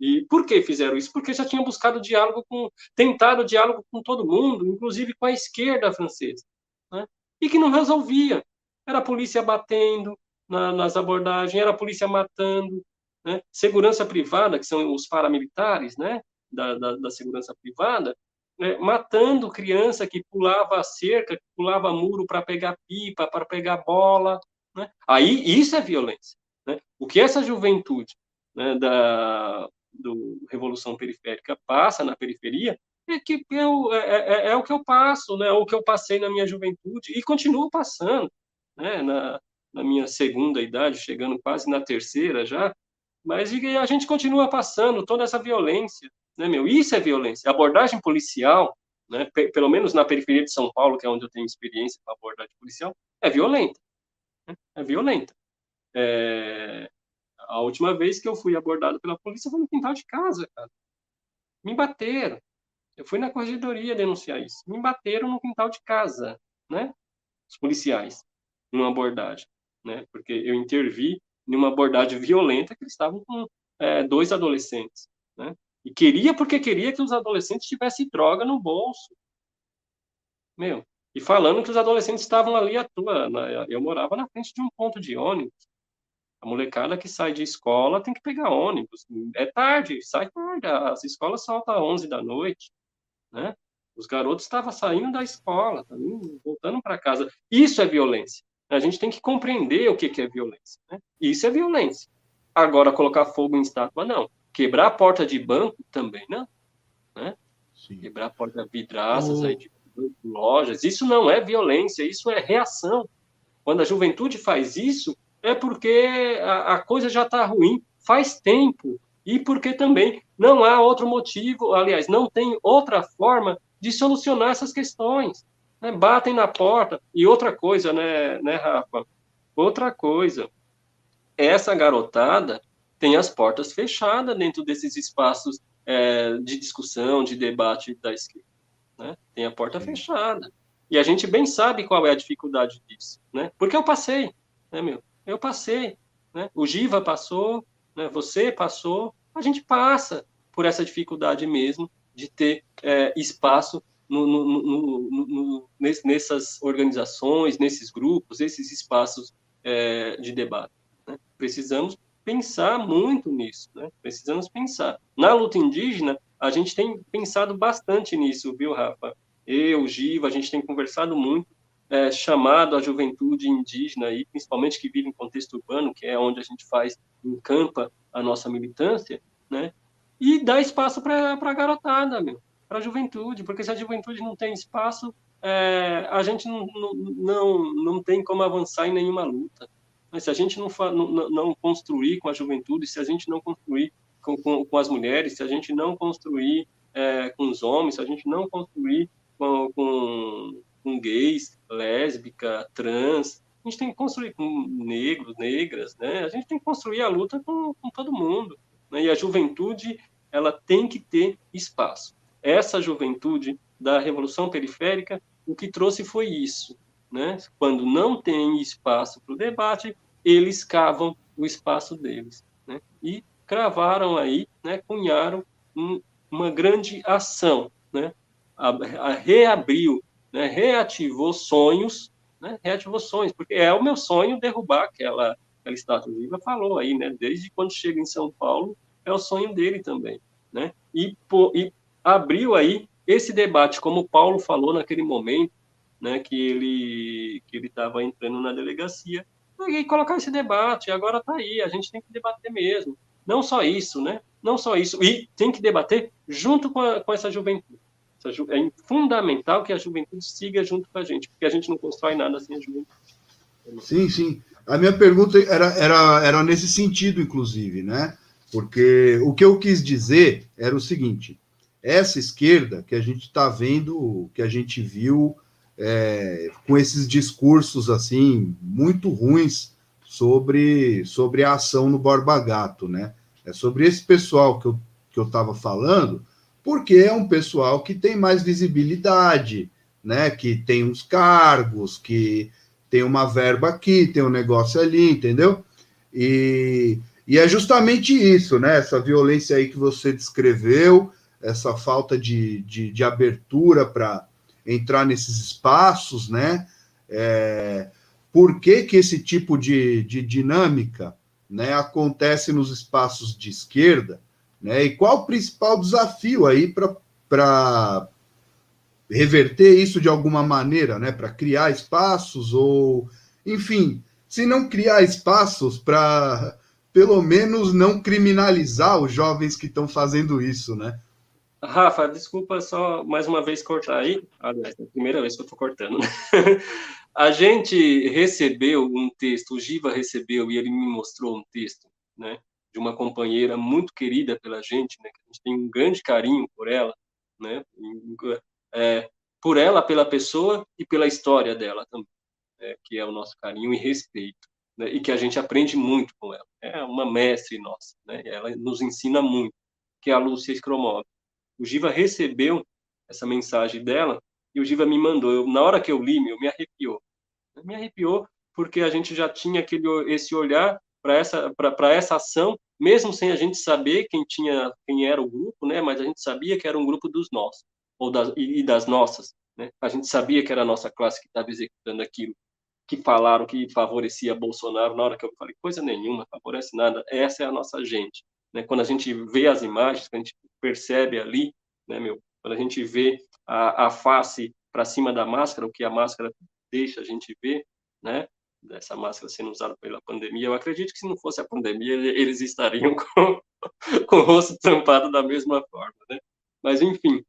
E por que fizeram isso? Porque já tinham buscado diálogo com, tentado diálogo com todo mundo, inclusive com a esquerda francesa, né? e que não resolvia. Era a polícia batendo na, nas abordagens, era a polícia matando, né? segurança privada, que são os paramilitares, né? da, da, da segurança privada, né? matando criança que pulava a cerca, que pulava muro para pegar pipa, para pegar bola. Né? Aí isso é violência. Né? O que essa juventude né, da do Revolução Periférica passa na periferia é que eu, é, é, é, é, o que eu passo, né? O que eu passei na minha juventude e continuo passando, né? Na, na minha segunda idade, chegando quase na terceira já, mas a gente continua passando toda essa violência, né, meu? Isso é violência. A abordagem policial, né, pelo menos na periferia de São Paulo, que é onde eu tenho experiência com a abordagem policial, é violenta. Né? É violenta. É... A última vez que eu fui abordado pela polícia foi no quintal de casa, cara. Me bateram. Eu fui na corregedoria denunciar isso. Me bateram no quintal de casa, né? Os policiais, numa abordagem, né? Porque eu intervi numa abordagem violenta que eles estavam com é, dois adolescentes, né? E queria porque queria que os adolescentes tivessem droga no bolso. Meu, e falando que os adolescentes estavam ali à toa. Eu morava na frente de um ponto de ônibus. A molecada que sai de escola tem que pegar ônibus. É tarde, sai tarde. As escolas saltam às 11 da noite. Né? Os garotos estavam saindo da escola, voltando para casa. Isso é violência. A gente tem que compreender o que, que é violência. Né? Isso é violência. Agora, colocar fogo em estátua, não. Quebrar a porta de banco, também não. Né? Quebrar a porta de vidraças aí de lojas, isso não é violência, isso é reação. Quando a juventude faz isso, é porque a, a coisa já está ruim faz tempo e porque também não há outro motivo, aliás, não tem outra forma de solucionar essas questões. Né? Batem na porta. E outra coisa, né, né, Rafa? Outra coisa. Essa garotada tem as portas fechadas dentro desses espaços é, de discussão, de debate da esquerda. Né? Tem a porta fechada. E a gente bem sabe qual é a dificuldade disso, né? Porque eu passei, né, meu? Eu passei, né? O Giva passou, né? Você passou, a gente passa por essa dificuldade mesmo de ter é, espaço no, no, no, nessas organizações, nesses grupos, esses espaços é, de debate. Né? Precisamos pensar muito nisso, né? Precisamos pensar. Na luta indígena, a gente tem pensado bastante nisso, viu, Rafa? Eu, Giva, a gente tem conversado muito, é, chamado a juventude indígena, e principalmente que vive em contexto urbano, que é onde a gente faz, encampa a nossa militância, né? E dá espaço para a garotada, meu, para a juventude, porque se a juventude não tem espaço, é, a gente não, não, não, não tem como avançar em nenhuma luta. Mas se a gente não, não, não construir com a juventude, se a gente não construir com, com, com as mulheres, se a gente não construir é, com os homens, se a gente não construir com, com, com gays, lésbica, trans, a gente tem que construir com negros, negras, né? A gente tem que construir a luta com, com todo mundo. Né? E a juventude, ela tem que ter espaço. Essa juventude da Revolução Periférica, o que trouxe foi isso. Né? Quando não tem espaço para o debate, eles cavam o espaço deles. Né? E cravaram aí, né, cunharam um, uma grande ação, né? A, a reabriu, né, reativou sonhos, né, reativou sonhos, porque é o meu sonho derrubar aquela, aquela estátua viva, falou aí, né, desde quando chega em São Paulo, é o sonho dele também, né, e, e abriu aí esse debate, como o Paulo falou naquele momento, né, que ele que ele estava entrando na delegacia, e colocar esse debate, agora está aí, a gente tem que debater mesmo. Não só isso, né? Não só isso, e tem que debater junto com, a, com essa juventude. É fundamental que a juventude siga junto com a gente, porque a gente não constrói nada sem a juventude. Sim, sim. A minha pergunta era, era, era nesse sentido, inclusive, né? Porque o que eu quis dizer era o seguinte: essa esquerda que a gente está vendo, que a gente viu é, com esses discursos assim muito ruins sobre, sobre a ação no Borba Gato, né? É sobre esse pessoal que eu que eu estava falando, porque é um pessoal que tem mais visibilidade, né? Que tem uns cargos, que tem uma verba aqui, tem um negócio ali, entendeu? E, E é justamente isso, né? Essa violência aí que você descreveu, essa falta de, de, de abertura para entrar nesses espaços, né? É, por que, que esse tipo de, de dinâmica né, acontece nos espaços de esquerda? Né, e qual o principal desafio aí para reverter isso de alguma maneira, né, para criar espaços ou, enfim, se não criar espaços para pelo menos não criminalizar os jovens que estão fazendo isso, né? Rafa, desculpa só mais uma vez cortar aí. Aliás, é a primeira vez que eu estou cortando. Né? A gente recebeu um texto, o Giva recebeu e ele me mostrou um texto, né? De uma companheira muito querida pela gente, né? Que a gente tem um grande carinho por ela, né? É, por ela, pela pessoa e pela história dela também, né? que é o nosso carinho e respeito, né? E que a gente aprende muito com ela. É uma mestre nossa, né? Ela nos ensina muito, que é a Lúcia Scromov o Giva recebeu essa mensagem dela e o Giva me mandou. Eu, na hora que eu li, me arrepiou. Me arrepiou porque a gente já tinha aquele, esse olhar para essa, para essa ação, mesmo sem a gente saber quem tinha, quem era o grupo, né? Mas a gente sabia que era um grupo dos nossos ou das, e, e das nossas, né? A gente sabia que era a nossa classe que estava executando aquilo, que falaram que favorecia Bolsonaro. Na hora que eu falei coisa nenhuma, favorece nada. Essa é a nossa gente. Né? Quando a gente vê as imagens, a gente percebe ali, né, meu, quando a gente vê a, a face para cima da máscara, o que a máscara deixa a gente ver, né, dessa máscara sendo usada pela pandemia, eu acredito que se não fosse a pandemia, eles estariam com, com o rosto tampado da mesma forma, né? Mas, enfim,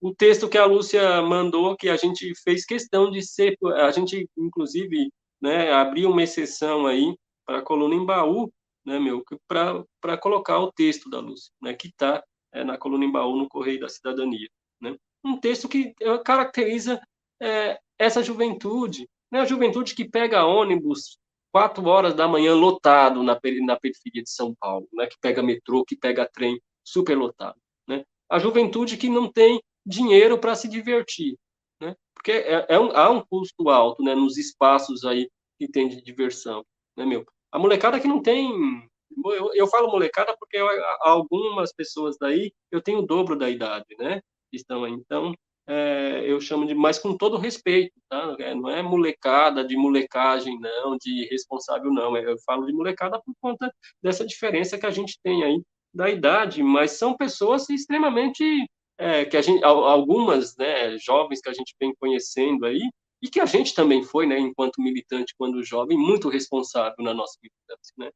o texto que a Lúcia mandou, que a gente fez questão de ser, a gente, inclusive, né, abriu uma exceção aí para a coluna em baú, né, meu, para colocar o texto da Lúcia, né, que está é, na coluna em baú no Correio da Cidadania. Né? Um texto que é, caracteriza é, essa juventude, né, a juventude que pega ônibus quatro horas da manhã lotado na, na periferia de São Paulo, né, que pega metrô, que pega trem super lotado. Né? A juventude que não tem dinheiro para se divertir, né? porque é, é um, há um custo alto né, nos espaços aí que tem de diversão. Né, meu? A molecada que não tem. Eu, eu falo molecada porque eu, algumas pessoas daí eu tenho o dobro da idade, né? Estão aí. Então, é, eu chamo de, mas com todo respeito, tá? É, não é molecada de molecagem, não, de responsável, não. Eu falo de molecada por conta dessa diferença que a gente tem aí da idade, mas são pessoas extremamente é, que a gente, algumas, né, jovens que a gente vem conhecendo aí, e que a gente também foi, né, enquanto militante, quando jovem, muito responsável na nossa militância, né?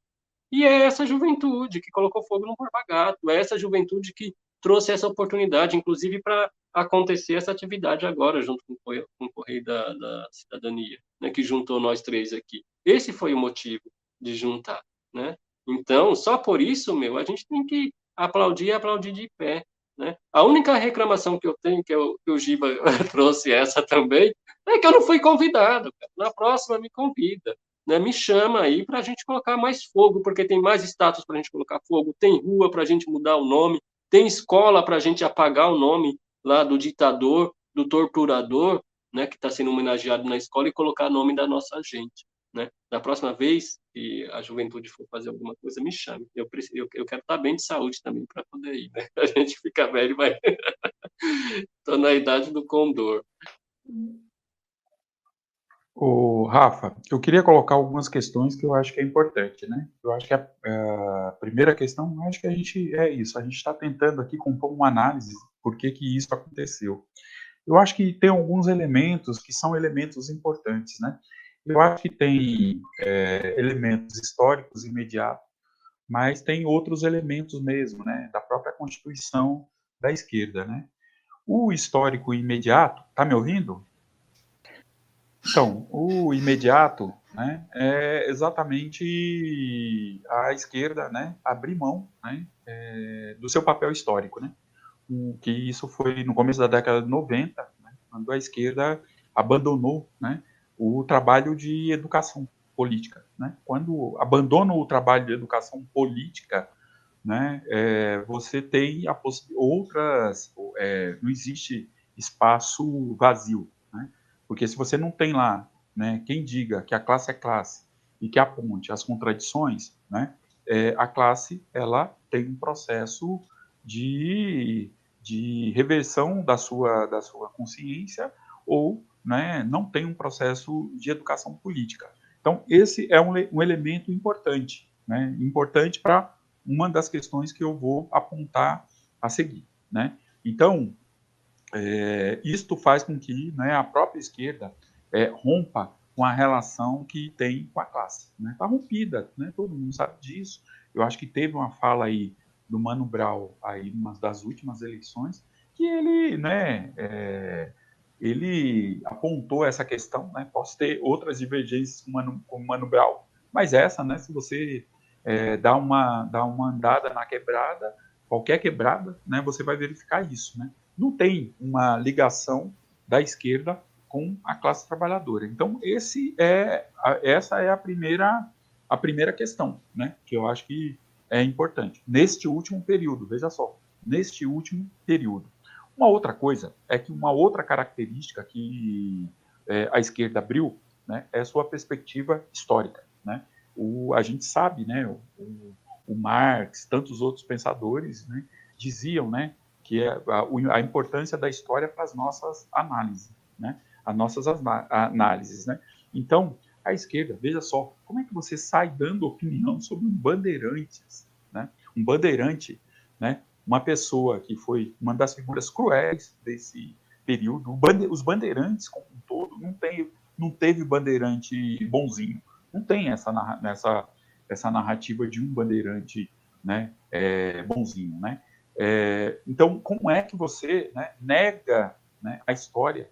E é essa juventude que colocou fogo no Borba Gato, é essa juventude que trouxe essa oportunidade, inclusive para acontecer essa atividade agora, junto com o Correio da, da Cidadania, né, que juntou nós três aqui. Esse foi o motivo de juntar, né? Então, só por isso, meu, a gente tem que aplaudir e aplaudir de pé, né? A única reclamação que eu tenho, que, eu, que o Giba trouxe essa também, é que eu não fui convidado. Na próxima, me convida. Né? Me chama aí para a gente colocar mais fogo, porque tem mais status para a gente colocar fogo, tem rua para a gente mudar o nome, tem escola para a gente apagar o nome lá do ditador, do torturador, né, que está sendo homenageado na escola, e colocar o nome da nossa gente. Né? Da próxima vez que a juventude for fazer alguma coisa, me chame. Eu, preciso, eu, quero estar bem de saúde também para poder ir. Né? A gente fica velho, mas estou na idade do condor. O Rafa, eu queria colocar algumas questões que eu acho que é importante, né? Eu acho que a, a primeira questão, eu acho que a gente é isso, a gente está tentando aqui compor uma análise por que que isso aconteceu. Eu acho que tem alguns elementos que são elementos importantes, né? Eu acho que tem é, elementos históricos imediatos, mas tem outros elementos mesmo, né, da própria constituição da esquerda, né? O histórico imediato, tá me ouvindo? Então, o imediato, né, é exatamente a esquerda, né, abrir mão, né, é, do seu papel histórico, né? O, que isso foi no começo da década de 90, né, quando a esquerda abandonou, né, o trabalho de educação política. Né? Quando abandona o trabalho de educação política, né, é, você tem outras, é, não existe espaço vazio, né? porque se você não tem lá né, quem diga que a classe é classe e que aponte as contradições, né, é, a classe ela tem um processo de, de reversão da sua, da sua consciência ou né, não tem um processo de educação política. Então, esse é um, um elemento importante, né, importante para uma das questões que eu vou apontar a seguir. Né? Então, é, isto faz com que né, a própria esquerda é, rompa com a relação que tem com a classe. Está né? Tá rompida, né? todo mundo sabe disso. Eu acho que teve uma fala aí do Mano Brown, aí, numa das últimas eleições, que ele, né, é, ele apontou essa questão, né? Posso ter outras divergências com Mano, com Mano Brown, mas essa, né, se você é, dá, uma, dá uma andada na quebrada, qualquer quebrada, né, você vai verificar isso, né? Não tem uma ligação da esquerda com a classe trabalhadora. Então, esse é, essa é a primeira, a primeira questão, né, que eu acho que é importante. Neste último período, veja só, neste último período. Uma outra coisa é que uma outra característica que é, a esquerda abriu né, é a sua perspectiva histórica. Né? O, a gente sabe, né, o, o Marx, tantos outros pensadores, né, diziam né, que é a, a importância da história para as nossas análises, né, as nossas análises. Né? Então, a esquerda, veja só, como é que você sai dando opinião sobre um bandeirantes, né? Um bandeirante, né? Uma pessoa que foi uma das figuras cruéis desse período. Bande os bandeirantes, como um todo, não, tem, não teve bandeirante bonzinho. Não tem essa, nessa, essa narrativa de um bandeirante né, é, bonzinho. Né? É, então, como é que você né, nega né, a história,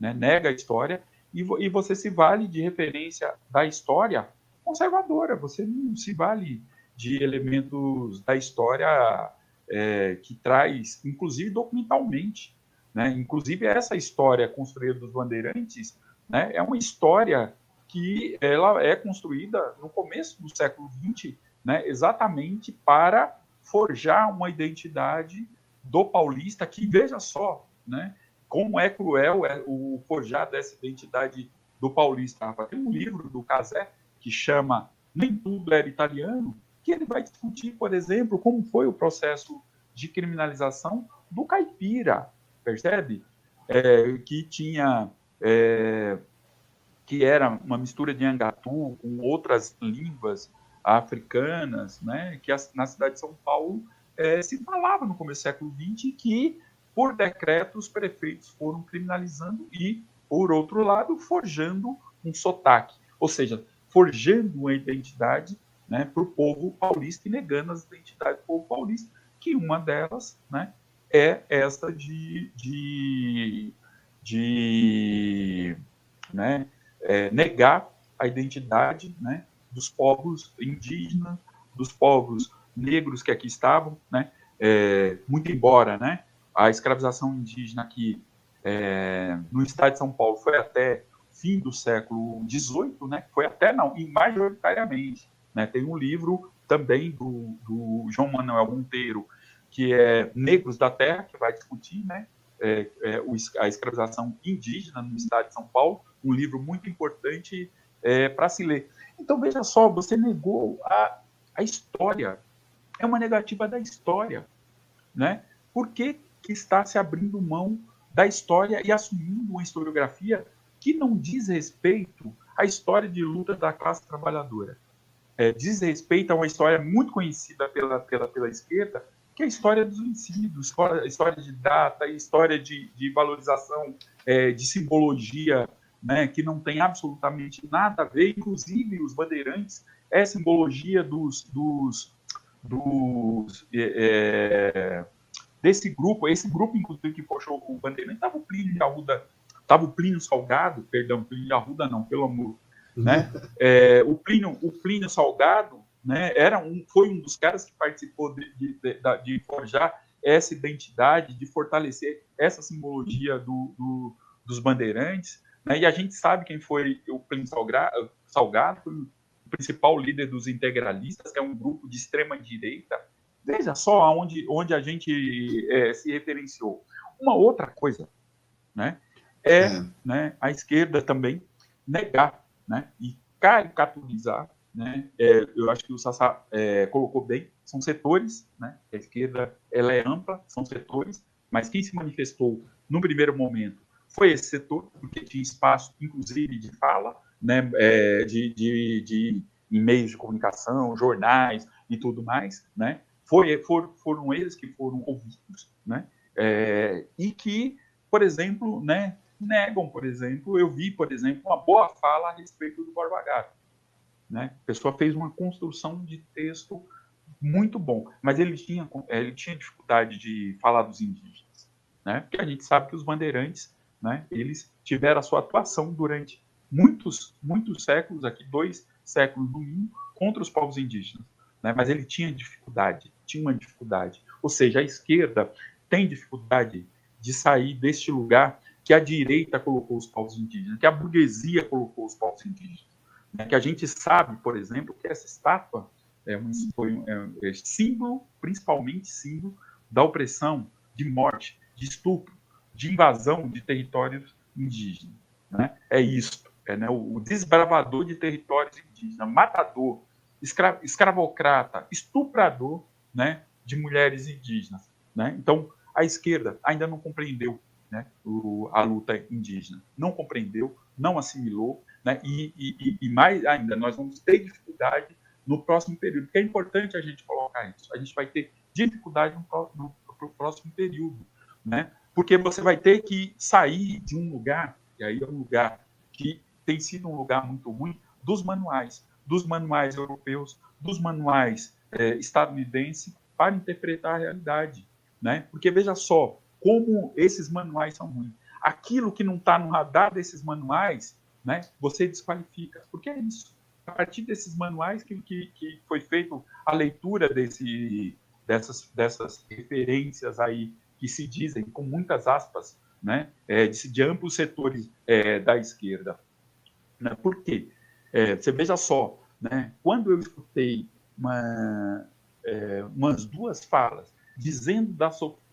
né, nega a história e, e você se vale de referência da história conservadora, você não se vale de elementos da história é, que traz, inclusive documentalmente, né? Inclusive essa história construída dos bandeirantes, né? É uma história que ela é construída no começo do século XX, né? Exatamente para forjar uma identidade do paulista que veja só, né? como é cruel é o forjar dessa identidade do paulista. Tem um livro do Casé que chama Nem Tudo Era Italiano, que ele vai discutir, por exemplo, como foi o processo de criminalização do caipira, percebe? É, que tinha é, que era uma mistura de angatu com outras línguas africanas, né? Que na cidade de São Paulo é, se falava no começo do século XX que por decreto, os prefeitos foram criminalizando e, por outro lado, forjando um sotaque, ou seja, forjando uma identidade né, para o povo paulista e negando as identidades do povo paulista, que uma delas né, é essa de, de, de né, é, negar a identidade né, dos povos indígenas, dos povos negros que aqui estavam, né, é, muito embora né, a escravização indígena aqui é, no estado de São Paulo foi até fim do século XVIII, né? Foi até não, e majoritariamente, né? Tem um livro também do, do João Manuel Monteiro que é Negros da Terra que vai discutir, né? É, é, a escravização indígena no estado de São Paulo, um livro muito importante é, para se ler. Então veja só, você negou a, a história, é uma negativa da história, né? Por que que está se abrindo mão da história e assumindo uma historiografia que não diz respeito à história de luta da classe trabalhadora. É, diz respeito a uma história muito conhecida pela, pela, pela esquerda, que é a história dos vencidos, a história de data, história de, de valorização é, de simbologia, né, que não tem absolutamente nada a ver, inclusive os bandeirantes, é simbologia dos, dos, dos é, é desse grupo, esse grupo, inclusive, que puxou o Bandeirante, estava o Plínio de Arruda, estava o Plínio Salgado, perdão, Plínio de Arruda não, pelo amor, né? É, o, Plínio, o Plínio Salgado, né, era um, foi um dos caras que participou de, de, de, de forjar essa identidade, de fortalecer essa simbologia do, do, dos bandeirantes, né? e a gente sabe quem foi o Plínio Salgado, Salgado foi o principal líder dos integralistas, que é um grupo de extrema direita, Veja só aonde, onde a gente é, se referenciou. Uma outra coisa né, é, é. Né, a esquerda também negar né, e caricaturizar né, é, eu acho que o Sassá é, colocou bem, são setores, né, a esquerda ela é ampla, são setores, mas quem se manifestou no primeiro momento foi esse setor, porque tinha espaço, inclusive, de fala, né, é, de, de, de, em meios de comunicação, jornais e tudo mais, né, foi, for, foram eles que foram ouvidos, né, é, e que, por exemplo, né, negam, por exemplo, eu vi, por exemplo, uma boa fala a respeito do Borba Gato. Né? A pessoa fez uma construção de texto muito bom, mas ele tinha, ele tinha dificuldade de falar dos indígenas, né? porque a gente sabe que os bandeirantes, né, eles tiveram a sua atuação durante muitos, muitos séculos, aqui dois séculos no mínimo, contra os povos indígenas. Né? Mas ele tinha dificuldade, tinha uma dificuldade. Ou seja, a esquerda tem dificuldade de sair deste lugar que a direita colocou os povos indígenas, que a burguesia colocou os povos indígenas. Né? Que a gente sabe, por exemplo, que essa estátua é um, foi um, é, é símbolo, principalmente símbolo, da opressão, de morte, de estupro, de invasão de territórios indígenas. Né? É isto, é né, o desbravador de territórios indígenas, matador, escra escravocrata, estuprador né, de mulheres indígenas. Né? Então, a esquerda ainda não compreendeu né, a luta indígena. Não compreendeu, não assimilou, né, e, e, e, mais ainda, nós vamos ter dificuldade no próximo período, porque é importante a gente colocar isso. A gente vai ter dificuldade no, no, no próximo período, né, porque você vai ter que sair de um lugar, e aí é um lugar que tem sido um lugar muito ruim, dos manuais, dos manuais europeus, dos manuais é, estadunidenses, para interpretar a realidade. Né? Porque veja só, como esses manuais são ruins. Aquilo que não está no radar desses manuais, né, você desqualifica. Porque é isso. A partir desses manuais que, que, que foi feito a leitura desse, dessas, dessas referências aí que se dizem, com muitas aspas, né, é, de, de amplos setores é, da esquerda. Né? Por quê? É, você veja só, né, quando eu escutei uma, é, umas duas falas dizendo da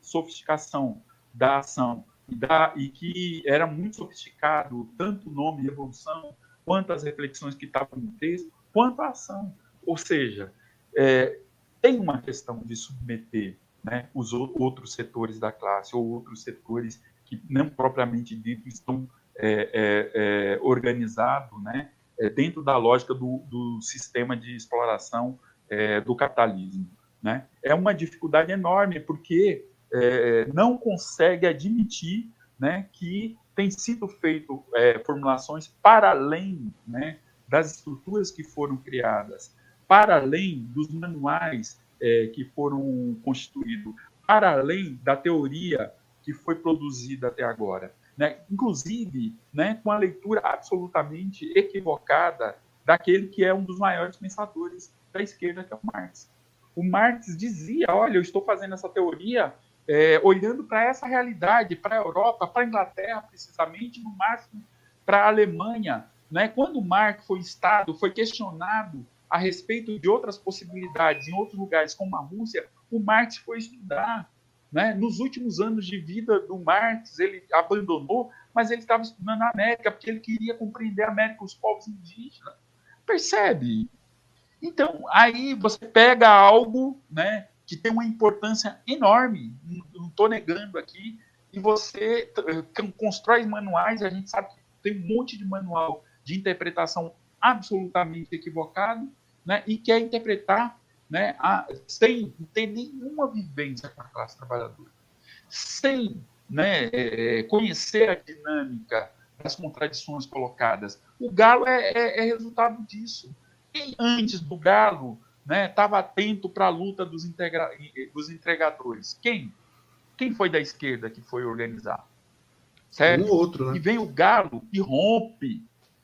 sofisticação da ação e, da, e que era muito sofisticado, tanto o nome de evolução, quanto as reflexões que estavam no texto, quanto a ação. Ou seja, é, tem uma questão de submeter né, os outros setores da classe ou outros setores que não propriamente dito estão é, é, é organizados né, é, dentro da lógica do, do sistema de exploração é, do capitalismo. Né? É uma dificuldade enorme, porque é, não consegue admitir né, que tem sido feito é, formulações para além né, das estruturas que foram criadas, para além dos manuais é, que foram constituídos, para além da teoria que foi produzida até agora. Né? Inclusive, né, com a leitura absolutamente equivocada daquele que é um dos maiores pensadores da esquerda, que é o Marx. O Marx dizia: olha, eu estou fazendo essa teoria é, olhando para essa realidade, para a Europa, para a Inglaterra, precisamente, no máximo para a Alemanha. Né? Quando Marx foi Estado, foi questionado a respeito de outras possibilidades em outros lugares, como a Rússia, o Marx foi estudar. Né? Nos últimos anos de vida do Marx, ele abandonou, mas ele estava estudando a América, porque ele queria compreender a América, os povos indígenas. Percebe? Então, aí você pega algo né, que tem uma importância enorme, não estou negando aqui, e você eh, constrói manuais, a gente sabe que tem um monte de manual de interpretação absolutamente equivocado, né, e quer interpretar né, a, sem ter nenhuma vivência com a classe trabalhadora, sem né, é, conhecer a dinâmica das contradições colocadas. O Galo é, é, é resultado disso. Quem antes do Galo estava né, atento para a luta dos, integra... dos entregadores? Quem? Quem foi da esquerda que foi organizar? Certo? Um outro, né? E vem o Galo e rompe.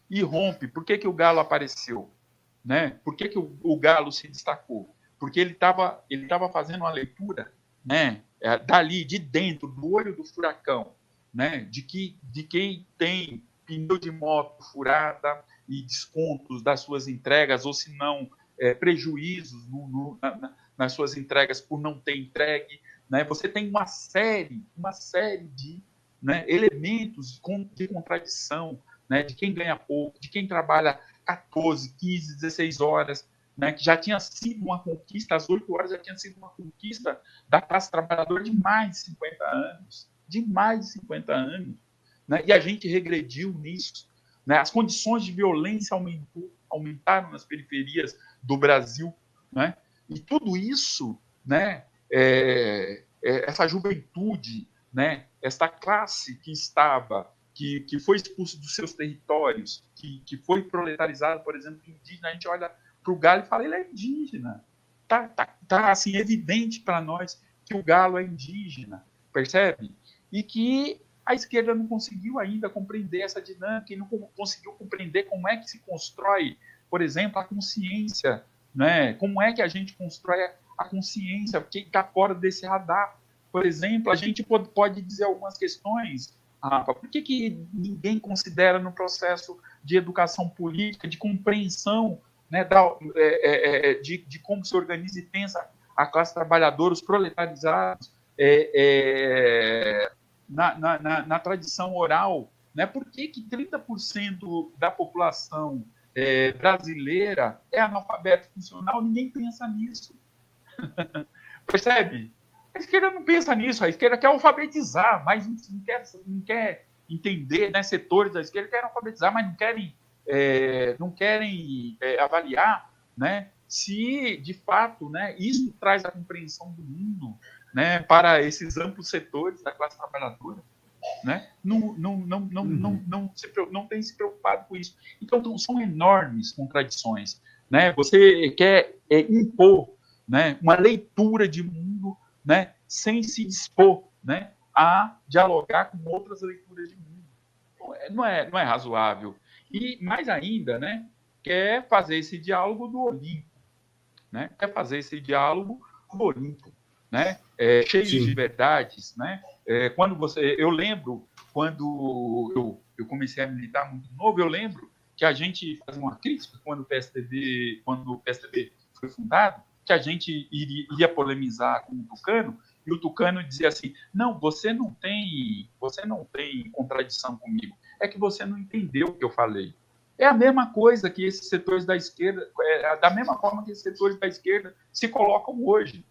E rompe. Por que, que o Galo apareceu? Né? Por que, que o, o Galo se destacou? Porque ele estava ele tava fazendo uma leitura né, é, dali, de dentro, do olho do furacão, né, de, que, de quem tem pneu de moto furada, e descontos das suas entregas, ou se não, é, prejuízos no, no, na, nas suas entregas por não ter entregue. Né? Você tem uma série, uma série de né, elementos de contradição, né, de quem ganha pouco, de quem trabalha 14, 15, 16 horas, né, que já tinha sido uma conquista, às 8 horas já tinha sido uma conquista da classe trabalhadora de mais de 50 anos. De mais de 50 anos. Né, e a gente regrediu nisso. Né, as condições de violência aumentou, aumentaram nas periferias do Brasil. Né, e tudo isso, né, é, é, essa juventude, né, essa classe que estava que, que foi expulso dos seus territórios, que, que foi proletarizado, por exemplo, indígena, a gente olha para o galo e fala, ele é indígena. Tá, tá, tá assim, evidente para nós que o galo é indígena, percebe? E que a esquerda não conseguiu ainda compreender essa dinâmica e não conseguiu compreender como é que se constrói, por exemplo, a consciência, né? Como é que a gente constrói a consciência, que está fora desse radar. Por exemplo, a gente pode, pode dizer algumas questões Rafa, por que, que ninguém considera no processo de educação política, de compreensão né, da, é, é, é, de, de, como se organiza e pensa a classe trabalhadora, os proletarizados, é, é na, na, na, na, tradição oral? Né? Por que, que 30% da população é, brasileira é analfabeto funcional? Ninguém pensa nisso. Percebe? A esquerda não pensa nisso, a esquerda quer alfabetizar, mas não quer, não quer entender, né? Setores da esquerda querem alfabetizar, mas não querem, é, não querem é, avaliar, né? Se de fato, né? Isso traz a compreensão do mundo, né? Para esses amplos setores da classe trabalhadora, né? Não, não, não, não, uhum. não, não, se, não tem se preocupado com isso. Então são enormes contradições, né? Você quer é, impor, né? Uma leitura de mundo né, sem se dispor né, a dialogar com outras leituras de mundo. É, não é, não é razoável. E mais ainda, né, quer fazer esse diálogo do Olimpo. Né, quer fazer esse diálogo do Olimpo. Né, é, cheio Sim. de verdades. Né, é, quando você, eu lembro, quando eu, eu comecei a militar muito novo, eu lembro que a gente fazia uma crítica quando o PSDB, quando o PSDB foi fundado, que a gente iria, iria polemizar com o Tucano, e o Tucano dizia assim: "Não, você não tem, você não tem contradição comigo. É que você não entendeu o que eu falei". É a mesma coisa que esses setores da esquerda, é da mesma forma que esses setores da esquerda se colocam hoje,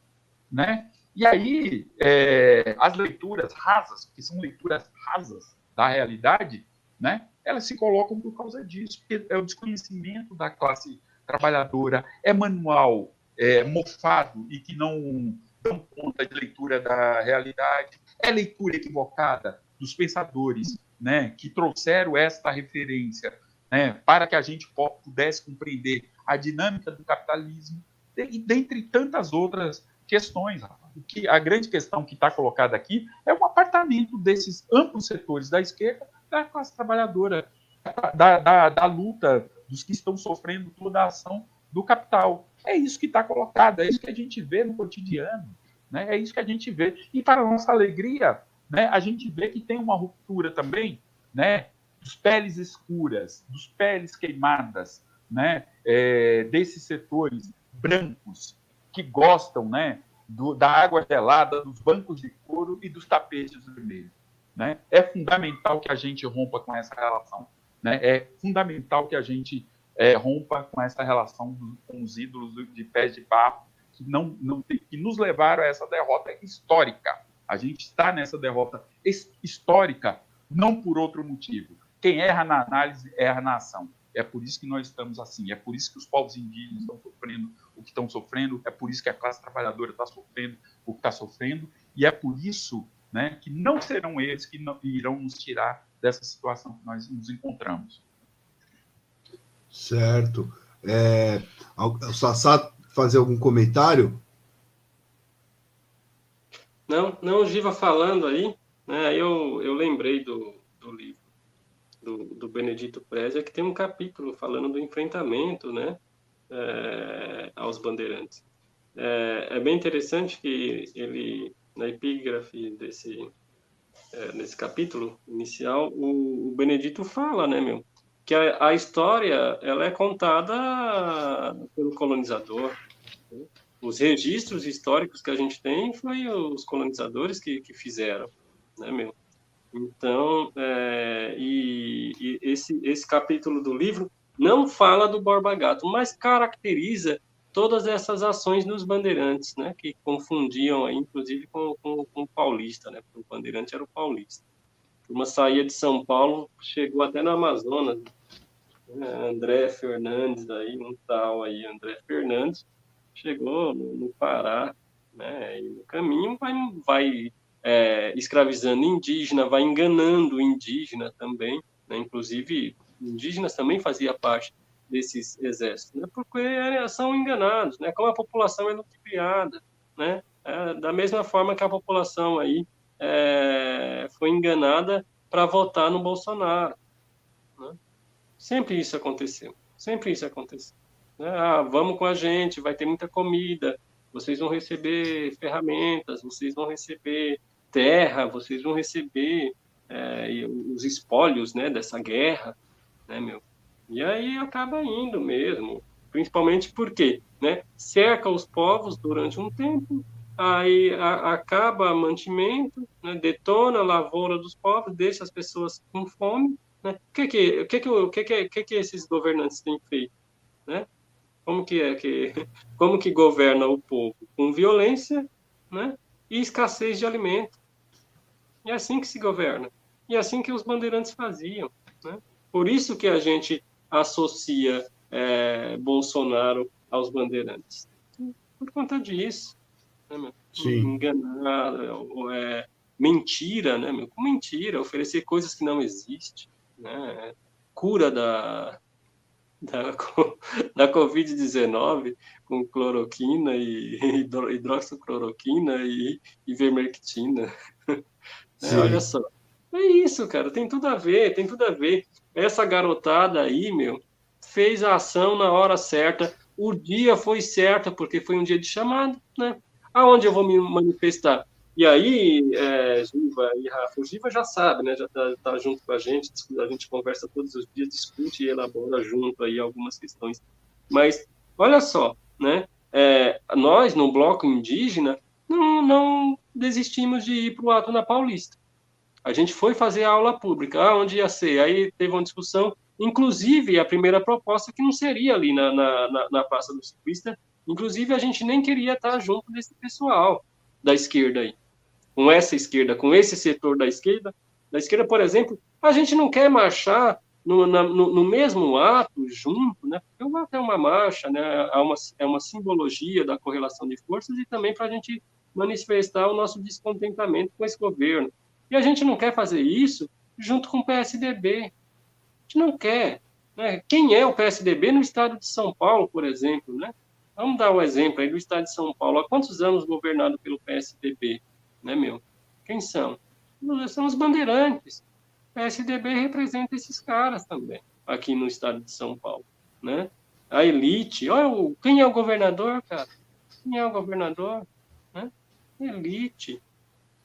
né? E aí é, as leituras rasas, que são leituras rasas da realidade, né? Elas se colocam por causa disso, porque é o desconhecimento da classe trabalhadora, é manual é, mofado e que não dão conta de leitura da realidade. É leitura equivocada dos pensadores né, que trouxeram esta referência né, para que a gente pudesse compreender a dinâmica do capitalismo, e dentre tantas outras questões. Que a grande questão que está colocada aqui é o apartamento desses amplos setores da esquerda da classe trabalhadora, da, da, da luta dos que estão sofrendo toda a ação do capital. É isso que está colocado, é isso que a gente vê no cotidiano, né? é isso que a gente vê. E para nossa alegria, né, a gente vê que tem uma ruptura também né, dos peles escuras, dos peles queimadas, né, é, desses setores brancos que gostam né, do, da água gelada, dos bancos de couro e dos tapetes vermelhos. Né? É fundamental que a gente rompa com essa relação. Né? É fundamental que a gente é, rompa com essa relação do, com os ídolos de pés de barro que não, não que nos levaram a essa derrota histórica. A gente está nessa derrota histórica não por outro motivo. Quem erra na análise erra na ação. É por isso que nós estamos assim. É por isso que os povos indígenas estão sofrendo o que estão sofrendo. É por isso que a classe trabalhadora está sofrendo o que está sofrendo. E é por isso né, que não serão eles que não, irão nos tirar dessa situação que nós nos encontramos. Certo. É, o Sassá fazer algum comentário? Não, não, o Giva falando aí, né, eu, eu lembrei do, do livro do, do Benedito Prézia, que tem um capítulo falando do enfrentamento né, é, aos bandeirantes. É, é, bem interessante que ele, na epígrafe desse, é, nesse capítulo inicial, o, o Benedito fala, né, meu, que a, a, história ela é contada pelo colonizador. Os registros históricos que a gente tem foi os colonizadores que, que fizeram, né, meu? Então, é, e, e, esse, esse capítulo do livro, não fala do Borba Gato, mas caracteriza todas essas ações nos bandeirantes, né, que confundiam, inclusive, com, com, com o paulista, né, porque o bandeirante era o paulista. Uma saía de São Paulo, chegou até no Amazonas, né, André Fernandes, aí, um tal aí, André Fernandes, chegou no, no Pará, né, e no caminho vai, vai é, escravizando indígena, vai enganando indígena também, né, inclusive indígenas também fazia parte desses exércitos, né? porque são enganados, né? Como a população é ludibriada, né? É, da mesma forma que a população aí é, foi enganada para votar no Bolsonaro. Né? Sempre isso aconteceu, sempre isso aconteceu. Né? Ah, vamos com a gente, vai ter muita comida, vocês vão receber ferramentas, vocês vão receber terra, vocês vão receber é, os espólios né, dessa guerra, né, meu? E aí acaba indo mesmo, principalmente porque né, cerca os povos durante um tempo, aí a, acaba mantimento, né, detona a lavoura dos povos, deixa as pessoas com fome. Né? O que que, o que, que, o que, que, que, que esses governantes têm feito? Né? Como que é que como que governa o povo com violência, né? E escassez de alimento. E é assim que se governa. E é assim que os bandeirantes faziam? Por isso que a gente associa é, Bolsonaro aos bandeirantes. Por conta disso. Né, meu? Sim. Enganar, é, mentira, né, meu? Mentira, oferecer coisas que não existem. Né? Cura da, da, da Covid-19 com cloroquina e hidroxicloroquina e ivermectina. É, olha só. É isso, cara, tem tudo a ver, tem tudo a ver. Essa garotada aí, meu, fez a ação na hora certa. O dia foi certo, porque foi um dia de chamada, né? Aonde eu vou me manifestar? E aí, é, Giva e Rafa, o Giva já sabe, né? Já tá, tá, junto com a gente, a gente conversa todos os dias, discute e elabora junto aí algumas questões. Mas, olha só, né? É, nós, no bloco indígena, não, não desistimos de ir para o ato na Paulista. A gente foi fazer a aula pública, ah, onde ia ser? Aí teve uma discussão, inclusive a primeira proposta que não seria ali na, na, na Praça do Ciclista, inclusive a gente nem queria estar junto desse pessoal da esquerda aí, com essa esquerda, com esse setor da esquerda. Da esquerda, por exemplo, a gente não quer marchar no, na, no, no, mesmo ato, junto, né? Porque o ato é uma marcha, né? É uma, é uma simbologia da correlação de forças e também para a gente manifestar o nosso descontentamento com esse governo. E a gente não quer fazer isso junto com o PSDB. A gente não quer. Né? Quem é o PSDB no estado de São Paulo, por exemplo? Né? Vamos dar o um exemplo aí do estado de São Paulo. Há quantos anos governado pelo PSDB? Né, meu? Quem são? São os bandeirantes. O PSDB representa esses caras também, aqui no estado de São Paulo. Né? A elite. Olha, quem é o governador, cara? Quem é o governador? Né? Elite.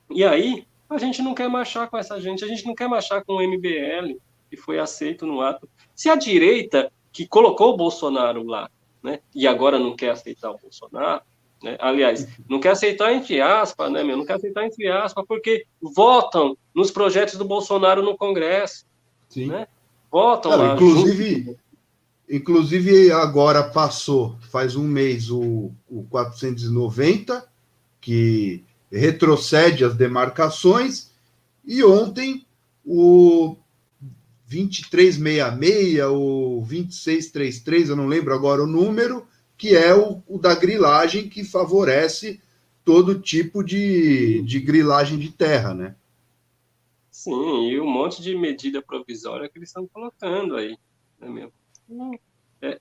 E aí, a gente não quer marchar com essa gente, a gente não quer marchar com o MBL, que foi aceito no ato. Se a direita, que colocou o Bolsonaro lá, né, e agora não quer aceitar o Bolsonaro, né, aliás, não quer aceitar entre aspas, né, meu, não quer aceitar entre aspas, porque votam nos projetos do Bolsonaro no Congresso. Sim. Né? Votam lá. Inclusive, junto. inclusive, agora passou, faz um mês, o, o 490, que retrocede as demarcações, e ontem o 2366 ou 2633, eu não lembro agora o número, que é o, o da grilagem que favorece todo tipo de, de grilagem de terra, né? Sim, e um monte de medida provisória que eles estão colocando aí, né, meu?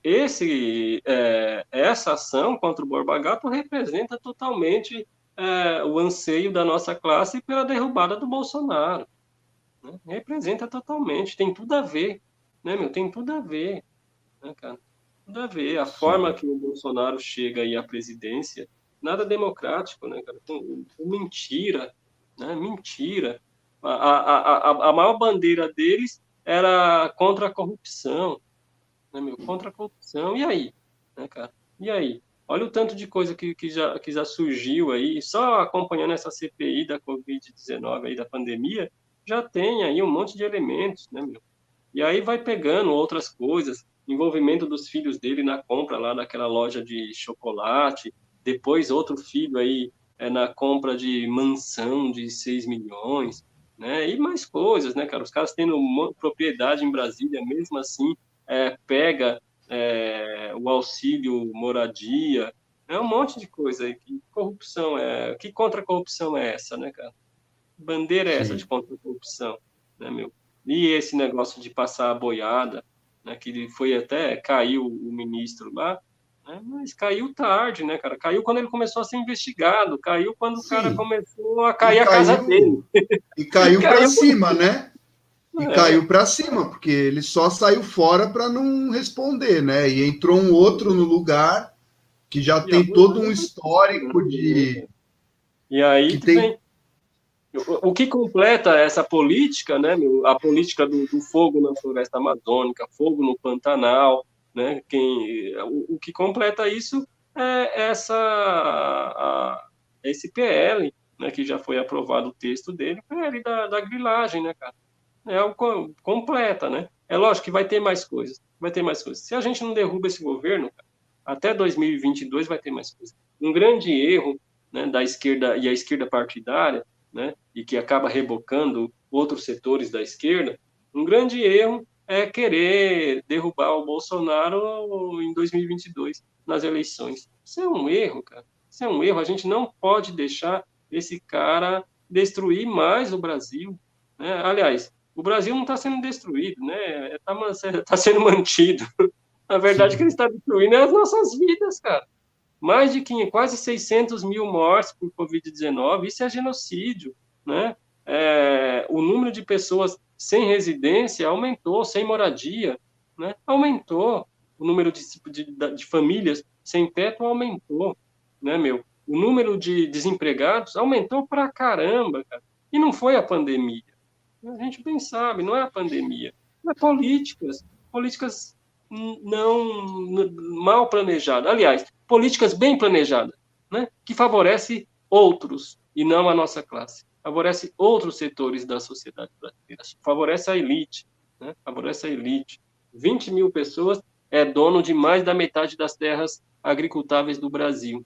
Esse, é, essa ação contra o Borba Gato representa totalmente é, o anseio da nossa classe pela derrubada do Bolsonaro. Né? Representa totalmente, tem tudo a ver, né, meu? Tem tudo a ver, né, cara? Tudo a ver. A Sim. forma que o Bolsonaro chega aí à presidência, nada democrático, né, cara? Com, com mentira, né? Mentira. A, a, a, a maior bandeira deles era contra a corrupção, né, meu? Contra a corrupção. E aí, né, cara? E aí? Olha o tanto de coisa que, que, já, que já surgiu aí, só acompanhando essa CPI da Covid-19 aí, da pandemia, já tem aí um monte de elementos, né, meu? E aí vai pegando outras coisas, envolvimento dos filhos dele na compra lá daquela loja de chocolate, depois outro filho aí é, na compra de mansão de 6 milhões, né? E mais coisas, né, cara? Os caras tendo propriedade em Brasília, mesmo assim, é, pega é, o auxílio moradia, é um monte de coisa aí. Que corrupção é. Que contra-corrupção é essa, né, cara? Bandeira é essa Sim. de contra-corrupção, né, meu? E esse negócio de passar a boiada, né, que foi até caiu o ministro lá, né, mas caiu tarde, né, cara? Caiu quando ele começou a ser investigado, caiu quando Sim. o cara começou a cair e a caiu, casa dele. E caiu, caiu para cima, né? E é. caiu para cima, porque ele só saiu fora para não responder, né? E entrou um outro no lugar que já e tem todo um histórico de. E aí que tem... O que completa essa política, né, a política do, do, fogo na floresta amazônica, fogo no Pantanal, né, quem, o, o que completa isso é essa, a, esse PL, né, que já foi aprovado o texto dele, PL da, da grilagem, né, cara? É o completa, né? É lógico que vai ter mais coisas, vai ter mais coisas. Se a gente não derruba esse governo, até 2022 vai ter mais coisas. Um grande erro né, da esquerda e a esquerda partidária, né, e que acaba rebocando outros setores da esquerda, um grande erro é querer derrubar o Bolsonaro em 2022 nas eleições. Isso é um erro, cara. Isso é um erro. A gente não pode deixar esse cara destruir mais o Brasil. Né? Aliás, o Brasil não está sendo destruído, né? Está tá sendo mantido. Na verdade, o que ele está destruindo é as nossas vidas, cara. Mais de 500, quase 600 mil mortes por Covid-19, isso é genocídio, né? É, o número de pessoas sem residência aumentou, sem moradia, né? Aumentou. O número de, de, de famílias sem teto aumentou, né, meu? O número de desempregados aumentou pra caramba, cara. E não foi a pandemia. A gente bem sabe, não é a pandemia. É políticas. Políticas não mal planejada. Aliás, políticas bem planejadas, né? que favorece outros e não a nossa classe. Favorece outros setores da sociedade brasileira. Favorece a elite. Né? Favorece a elite. 20 mil pessoas é dono de mais da metade das terras agricultáveis do Brasil.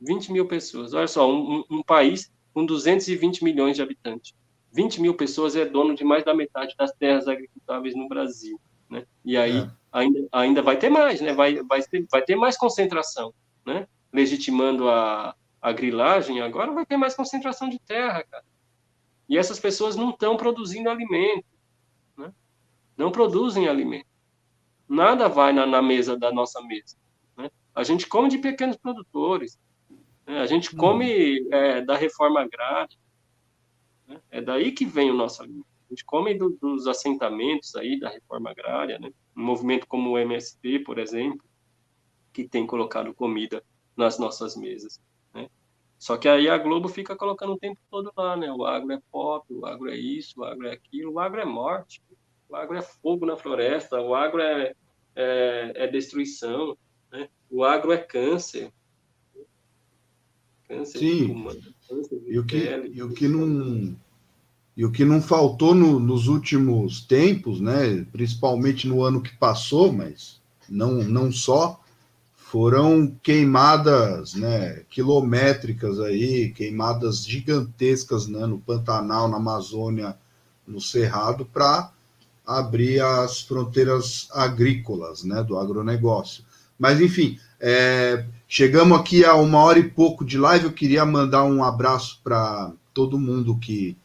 20 mil pessoas. Olha só, um, um país com 220 milhões de habitantes. 20 mil pessoas é dono de mais da metade das terras agricultáveis no Brasil. Né? E aí é. ainda, ainda vai ter mais, né? vai, vai, ter, vai ter mais concentração, né? legitimando a, a grilagem, agora vai ter mais concentração de terra, cara. E essas pessoas não estão produzindo alimento, né? não produzem alimento. Nada vai na, na mesa da nossa mesa. Né? A gente come de pequenos produtores, né? a gente come é, da reforma agrária, né? é daí que vem o nosso alimento. A gente come do, dos assentamentos aí da reforma agrária, né? Um movimento como o MST, por exemplo, que tem colocado comida nas nossas mesas, né? Só que aí a Globo fica colocando o tempo todo lá, né? O agro é pop, o agro é isso, o agro é aquilo, o agro é morte, o agro é fogo na floresta, o agro é, é, é destruição, né? O agro é câncer. Câncer Sim. câncer e, o que, e o que não e o que não faltou no, nos últimos tempos, né, principalmente no ano que passou, mas não, não só, foram queimadas né, quilométricas aí, queimadas gigantescas né, no Pantanal, na Amazônia, no Cerrado, para abrir as fronteiras agrícolas né, do agronegócio. Mas, enfim, é, chegamos aqui a uma hora e pouco de live. Eu queria mandar um abraço para todo mundo que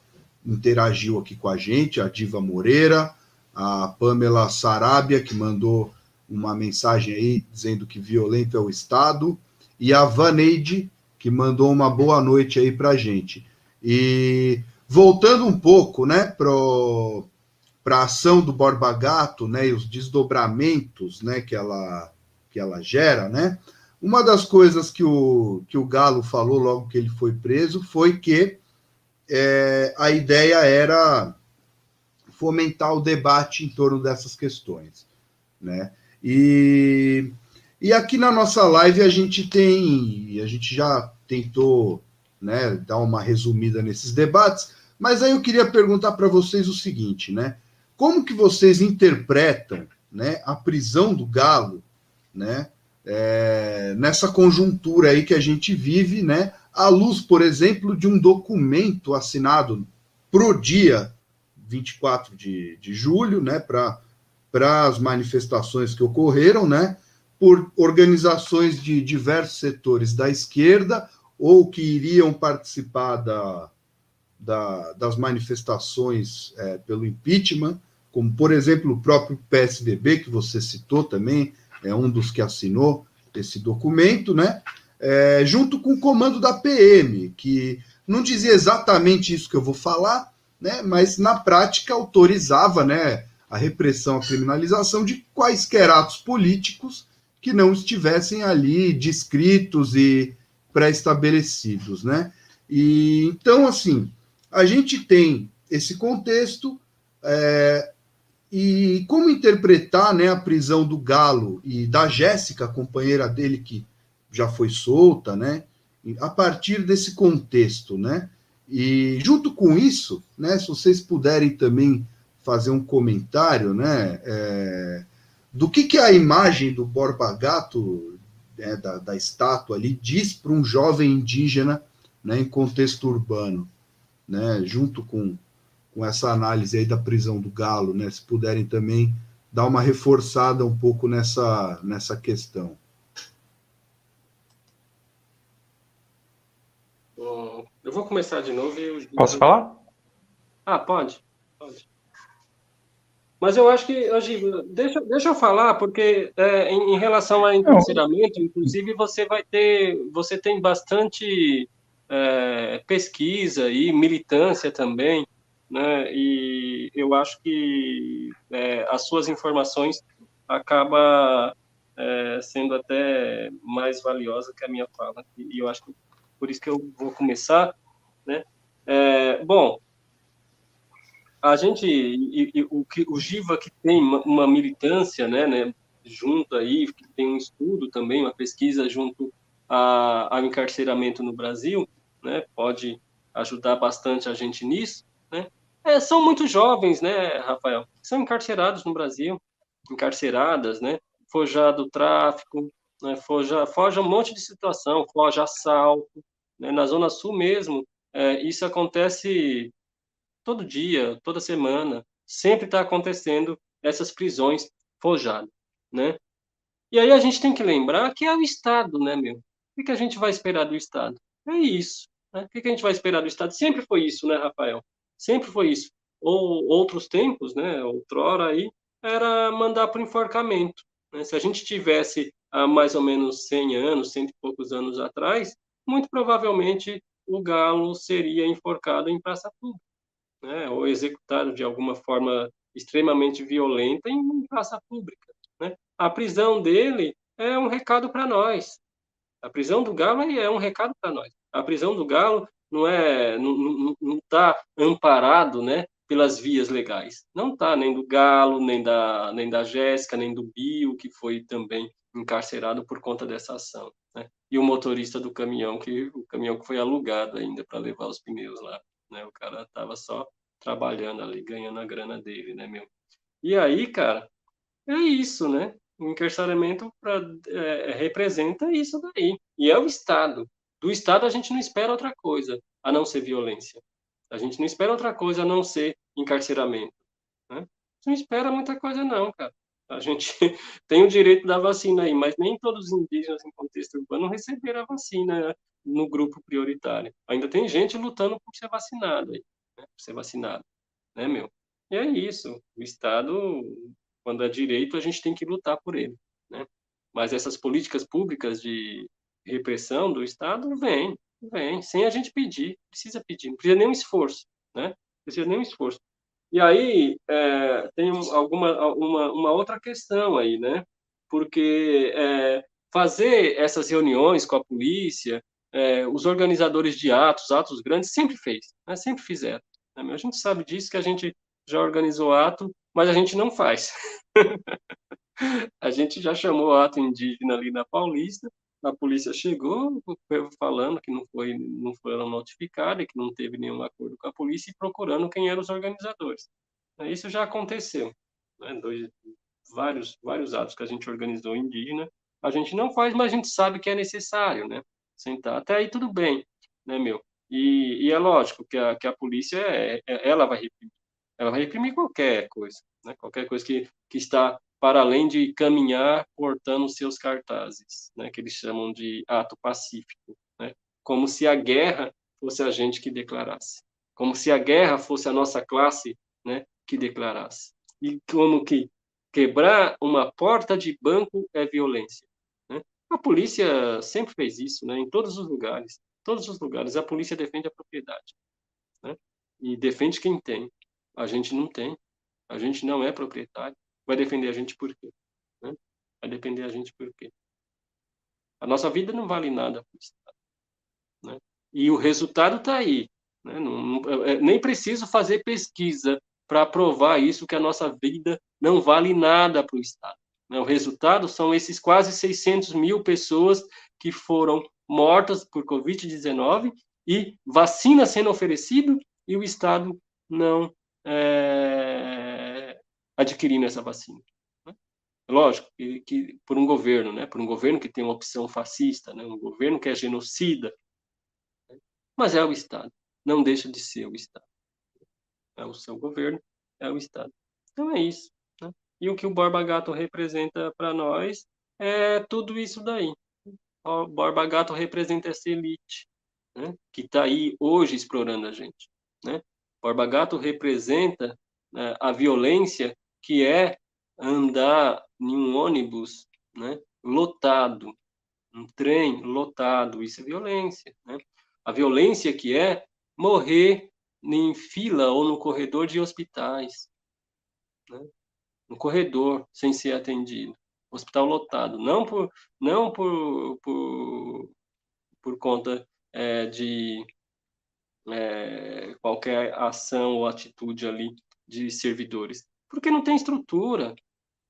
interagiu aqui com a gente, a Diva Moreira, a Pamela Sarabia, que mandou uma mensagem aí dizendo que violento é o Estado, e a Vaneide, que mandou uma boa noite aí para gente. E voltando um pouco, né, para a ação do Borba Gato, né, e os desdobramentos, né, que ela, que ela gera, né, uma das coisas que o, que o Galo falou logo que ele foi preso foi que é, a ideia era fomentar o debate em torno dessas questões, né? E, e aqui na nossa live a gente tem, a gente já tentou, né, dar uma resumida nesses debates, mas aí eu queria perguntar para vocês o seguinte, né? como que vocês interpretam né, a prisão do Galo né, é, nessa conjuntura aí que a gente vive, né, à luz, por exemplo, de um documento assinado pro dia 24 de, de julho, né, para as manifestações que ocorreram, né, por organizações de diversos setores da esquerda ou que iriam participar da, da, das manifestações é, pelo impeachment, como, por exemplo, o próprio PSDB, que você citou também, é um dos que assinou esse documento, né? É, junto com o comando da PM, que não dizia exatamente isso que eu vou falar, né? Mas na prática autorizava, né? A repressão, a criminalização de quaisquer atos políticos que não estivessem ali descritos e pré-estabelecidos, né? E então, assim, a gente tem esse contexto é, e como interpretar né, a prisão do Galo e da Jéssica, companheira dele que já foi solta, né? A partir desse contexto, né? E junto com isso, né? Se vocês puderem também fazer um comentário, né? É, do que, que a imagem do Borba Gato, né, da, da estátua ali, diz para um jovem indígena né, em contexto urbano, né? Junto com com essa análise aí da prisão do Galo, né? Se puderem também dar uma reforçada um pouco nessa, nessa questão. Bom, eu vou começar de novo e eu... Posso falar? Ah, pode. Pode. Mas eu acho que, hoje, deixa, deixa eu falar, porque é, em, em, relação a encarceramento, inclusive, você vai ter, você tem bastante é, pesquisa e militância também né? E eu acho que é, as suas informações acaba é, sendo até mais valiosa que a minha fala. E eu acho que por isso que eu vou começar, né? É, bom, a gente, e, e, o que o Giva que tem uma, militância, né, né, junto aí, que tem um estudo também, uma pesquisa junto a, ao encarceramento no Brasil, né, pode ajudar bastante a gente nisso. É, são muito jovens, né, Rafael? São encarcerados no Brasil, encarceradas, né? Foja do tráfico, né? Foja, foja um monte de situação, foja assalto. Né? Na Zona Sul mesmo, é, isso acontece todo dia, toda semana. Sempre está acontecendo essas prisões forjadas, né? E aí a gente tem que lembrar que é o Estado, né, meu? O que a gente vai esperar do Estado? É isso. Né? O que a gente vai esperar do Estado? Sempre foi isso, né, Rafael? Sempre foi isso. Ou outros tempos, né, outrora aí, era mandar para o enforcamento. Né? Se a gente tivesse há mais ou menos 100 anos, cento e poucos anos atrás, muito provavelmente o galo seria enforcado em praça pública, né? ou executado de alguma forma extremamente violenta em praça pública. Né? A prisão dele é um recado para nós. A prisão do galo é um recado para nós. A prisão do galo não é não está amparado, né, pelas vias legais. Não está nem do Galo, nem da nem da Jéssica, nem do Bio, que foi também encarcerado por conta dessa ação, né? E o motorista do caminhão que o caminhão que foi alugado ainda para levar os pneus lá, né? O cara estava só trabalhando ali, ganhando a grana dele, né, meu? E aí, cara, é isso, né? O encarceramento pra, é, representa isso daí. E é o Estado. Do Estado a gente não espera outra coisa a não ser violência. A gente não espera outra coisa a não ser encarceramento. Né? Não espera muita coisa não, cara. A gente tem o direito da vacina aí, mas nem todos os indígenas em contexto urbano receberam a vacina no grupo prioritário. Ainda tem gente lutando por ser vacinado aí, né? por ser vacinado, né, meu? E é isso. O Estado, quando é direito, a gente tem que lutar por ele, né? Mas essas políticas públicas de repressão do Estado, vem, vem, sem a gente pedir, precisa pedir, não precisa nenhum esforço, né? Precisa nenhum esforço. E aí é, tem alguma uma, uma outra questão aí, né? Porque é, fazer essas reuniões com a polícia, é, os organizadores de atos, atos grandes, sempre fez, né? sempre fizeram. Né? A gente sabe disso que a gente já organizou ato, mas a gente não faz. a gente já chamou ato indígena ali na Paulista, a polícia chegou falando que não foi não foram notificados, que não teve nenhum acordo com a polícia e procurando quem eram os organizadores. Isso já aconteceu. Né? Dois, vários, vários atos que a gente organizou indígena, a gente não faz, mas a gente sabe que é necessário, né? Sentar. Até aí tudo bem, né, meu? E, e é lógico que a, que a polícia, é, é, ela vai reprimir. Ela vai reprimir qualquer coisa, né? Qualquer coisa que, que está para além de caminhar portando seus cartazes, né? Que eles chamam de ato pacífico, né? Como se a guerra fosse a gente que declarasse. Como se a guerra fosse a nossa classe, né? Que declarasse. E como que quebrar uma porta de banco é violência. Né? A polícia sempre fez isso, né? Em todos os lugares todos os lugares. A polícia defende a propriedade. Né? E defende quem tem. A gente não tem. A gente não é proprietário. Vai defender a gente por quê? Né? Vai defender a gente por quê? A nossa vida não vale nada para o Estado. Né? E o resultado está aí. Né? Não, não, é, nem preciso fazer pesquisa para provar isso, que a nossa vida não vale nada para o Estado. Né? O resultado são esses quase 600 mil pessoas que foram mortas por Covid-19 e vacina sendo oferecida e o Estado não é, adquirindo essa vacina. Né? Lógico que, que, por um governo, né, por um governo que tem uma opção fascista, né, um governo que é genocida, né? mas é o Estado, não deixa de ser o Estado. É o seu governo, é o Estado. Então é isso. Né? E o que o Borba Gato representa para nós é tudo isso daí o Borba Gato representa essa elite, né, que está aí hoje explorando a gente. Né? Borba Gato representa né, a violência que é andar em um ônibus né, lotado, um trem lotado, isso é violência. Né? A violência que é morrer em fila ou no corredor de hospitais, né? no corredor, sem ser atendido hospital lotado, não por, não por, por, por conta é, de é, qualquer ação ou atitude ali de servidores, porque não tem estrutura,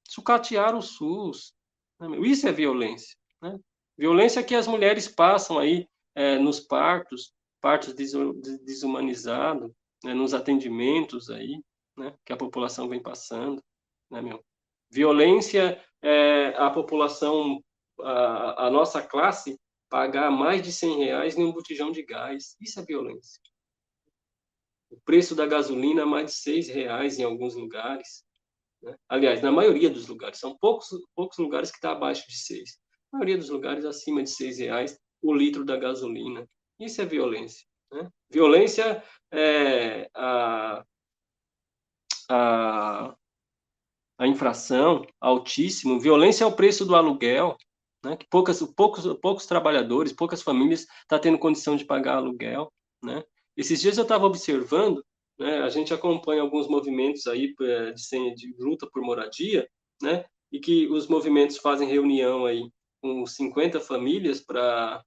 sucatear o SUS, né? isso é violência, né? Violência que as mulheres passam aí é, nos partos, partos desumanizados, né, nos atendimentos aí, né, que a população vem passando, né, meu? Violência é a população, a, a, nossa classe, pagar mais de 100 reais em um botijão de gás. Isso é violência. O preço da gasolina é mais de 6 reais em alguns lugares. Né? Aliás, na maioria dos lugares. São poucos, poucos lugares que está abaixo de 6. A maioria dos lugares acima de 6 reais o litro da gasolina. Isso é violência. Né? Violência é a, a a infração altíssimo, violência é o preço do aluguel, né, que poucas, poucos, poucos trabalhadores, poucas famílias estão tá tendo condição de pagar aluguel, né. Esses dias eu estava observando, né, a gente acompanha alguns movimentos aí é, de, de luta por moradia, né, e que os movimentos fazem reunião aí com 50 famílias para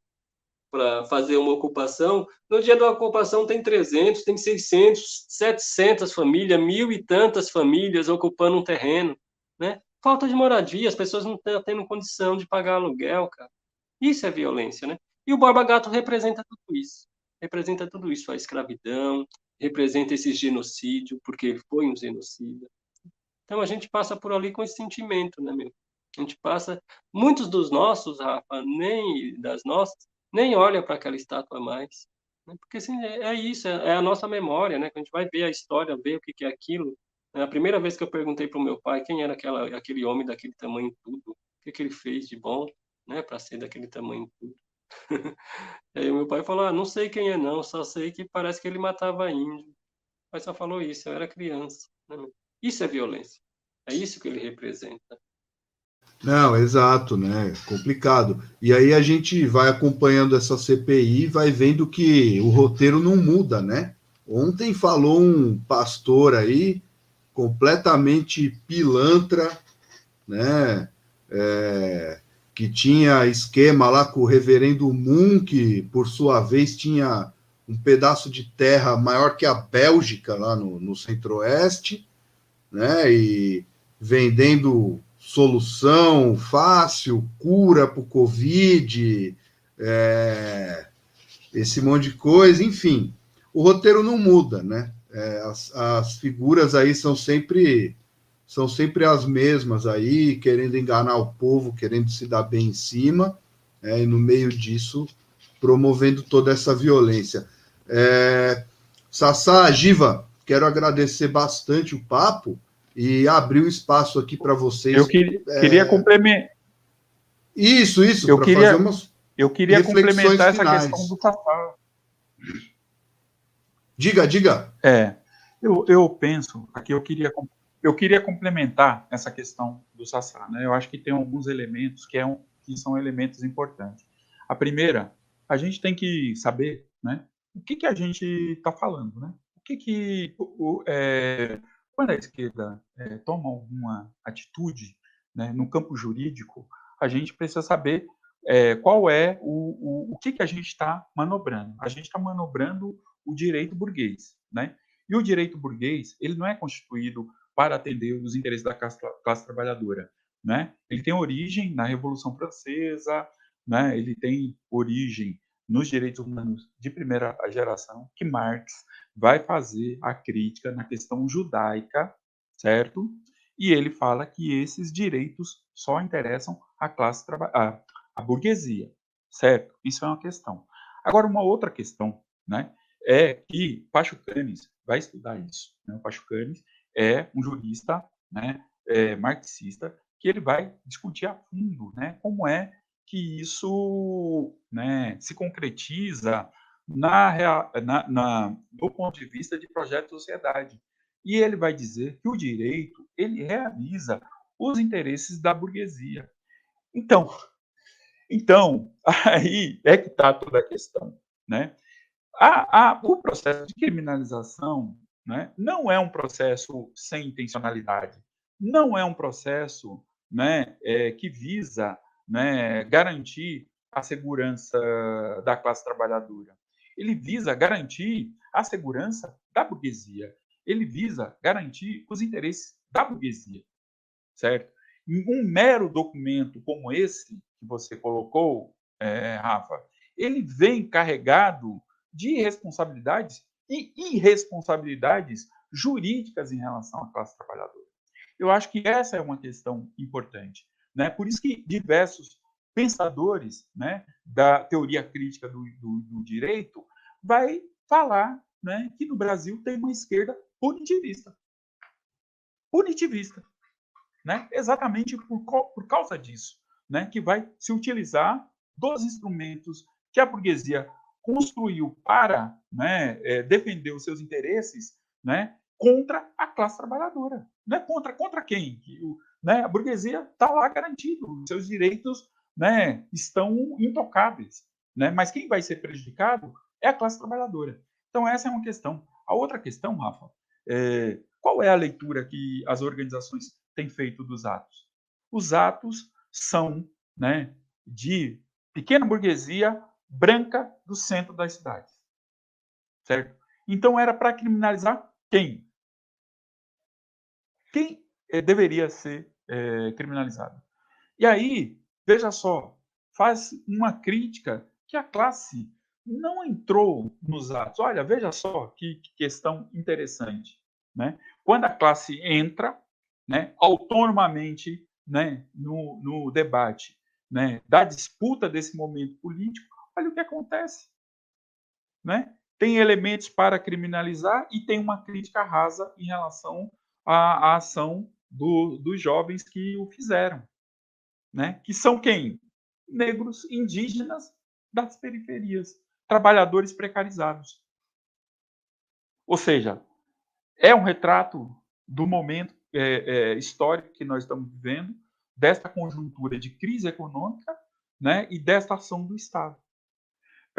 para fazer uma ocupação, no dia da ocupação tem 300, tem 600, 700 famílias, mil e tantas famílias ocupando um terreno, né? Falta de moradia, as pessoas não estão tendo condição de pagar aluguel, cara. Isso é violência, né? E o Borba Gato representa tudo isso. Representa tudo isso, a escravidão, representa esse genocídio, porque foi um genocida. Então a gente passa por ali com esse sentimento, né, meu? A gente passa, muitos dos nossos, Rafa, nem das nossas, nem olha para aquela estátua mais. Né? Porque assim, é, é isso, é, é, a nossa memória, né? Quando a gente vai ver a história, ver o que, que é aquilo. A primeira vez que eu perguntei para o meu pai quem era aquela, aquele homem daquele tamanho tudo, o que, que ele fez de bom, né, para ser daquele tamanho tudo. Aí meu pai falou: ah, não sei quem é não, só sei que parece que ele matava índio. Mas só falou isso, eu era criança. Né? Isso é violência. É isso que ele representa. Não, exato, né? Complicado. E aí a gente vai acompanhando essa CPI vai vendo que o roteiro não muda, né? Ontem falou um pastor aí, completamente pilantra, né? É, que tinha esquema lá com o reverendo Moon, que por sua vez tinha um pedaço de terra maior que a Bélgica lá no, no centro-oeste, né? E vendendo solução fácil, cura para o Covid, é, esse monte de coisa, enfim. O roteiro não muda, né? É, as, as figuras aí são sempre são sempre as mesmas aí, querendo enganar o povo, querendo se dar bem em cima, é, e no meio disso, promovendo toda essa violência. É, Sassá, Giva, quero agradecer bastante o papo e abrir o um espaço aqui para vocês. Eu queria, é... queria complementar. Isso, isso, eu queria, eu queria complementar finais. essa questão do Sassá. Diga, diga. É, eu, eu penso, aqui eu queria eu queria complementar essa questão do Sassá. Né? Eu acho que tem alguns elementos que, é um, que são elementos importantes. A primeira, a gente tem que saber né, o que, que a gente está falando. Né? O que, que o, é, quando a esquerda é, toma alguma atitude né, no campo jurídico, a gente precisa saber é, qual é o, o, o que, que a gente está manobrando. A gente está manobrando o direito burguês. Né? E o direito burguês, ele não é constituído para atender os interesses da classe, classe trabalhadora. Né? Ele tem origem na Revolução Francesa, né? ele tem origem nos direitos humanos de primeira geração, que Marx vai fazer a crítica na questão judaica, certo? E ele fala que esses direitos só interessam a classe a, a burguesia, certo? Isso é uma questão. Agora, uma outra questão, né, é que Pachucanes vai estudar isso. Né? O Pachucanes é um jurista né, é, marxista que ele vai discutir a fundo né, como é que isso né, se concretiza na, na, na, do ponto de vista de projeto de sociedade. E ele vai dizer que o direito ele realiza os interesses da burguesia. Então, então aí é que está toda a questão. Né? A, a, o processo de criminalização né, não é um processo sem intencionalidade, não é um processo né, é, que visa né, garantir a segurança da classe trabalhadora. Ele visa garantir a segurança da burguesia. Ele visa garantir os interesses da burguesia, certo? Um mero documento como esse que você colocou, é, Rafa, ele vem carregado de responsabilidades e irresponsabilidades jurídicas em relação à classe trabalhadora. Eu acho que essa é uma questão importante. Né? Por isso que diversos pensadores né, da teoria crítica do, do, do direito vai falar né, que no Brasil tem uma esquerda punitivista. Punitivista. Né? Exatamente por, por causa disso. Né, que vai se utilizar dos instrumentos que a burguesia construiu para né, é, defender os seus interesses né, contra a classe trabalhadora. Não é contra, contra quem? Que o, né, a burguesia está lá garantido, seus direitos né, estão intocáveis. Né? Mas quem vai ser prejudicado é a classe trabalhadora. Então, essa é uma questão. A outra questão, Rafa, é, qual é a leitura que as organizações têm feito dos atos? Os atos são né, de pequena burguesia branca do centro das cidades. Certo? Então era para criminalizar quem? Quem eh, deveria ser eh, criminalizado? E aí, veja só, faz uma crítica que a classe não entrou nos atos. Olha, veja só que, que questão interessante. Né? Quando a classe entra né, autonomamente né, no, no debate né, da disputa desse momento político, olha o que acontece. Né? Tem elementos para criminalizar e tem uma crítica rasa em relação à, à ação do, dos jovens que o fizeram. Né? Que são quem? Negros indígenas das periferias, trabalhadores precarizados. Ou seja, é um retrato do momento é, é, histórico que nós estamos vivendo, desta conjuntura de crise econômica né, e desta ação do Estado.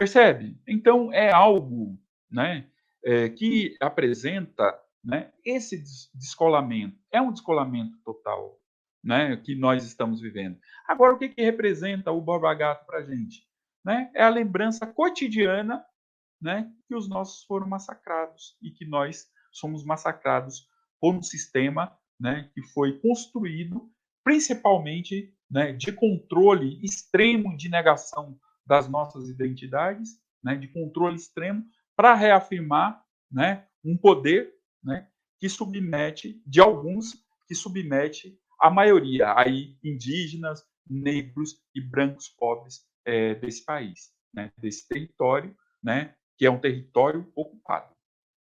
Percebe? Então, é algo né, é, que apresenta né, esse descolamento. É um descolamento total né, que nós estamos vivendo. Agora, o que, que representa o Borba Gato para a gente? Né? É a lembrança cotidiana né, que os nossos foram massacrados e que nós somos massacrados por um sistema né, que foi construído principalmente né, de controle extremo de negação das nossas identidades, né, de controle extremo, para reafirmar né, um poder né, que submete, de alguns, que submete a maioria, aí indígenas, negros e brancos pobres é, desse país, né, desse território, né, que é um território ocupado,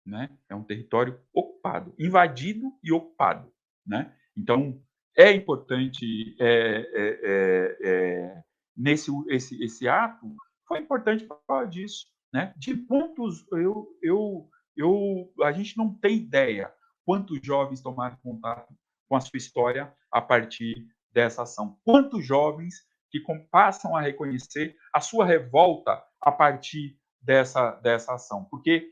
né, é um território ocupado, invadido e ocupado, né. Então é importante é, é, é, é nesse esse, esse ato foi importante por causa disso, né? De pontos eu eu eu a gente não tem ideia quantos jovens tomaram contato com a sua história a partir dessa ação. Quantos jovens que passam a reconhecer a sua revolta a partir dessa, dessa ação. Porque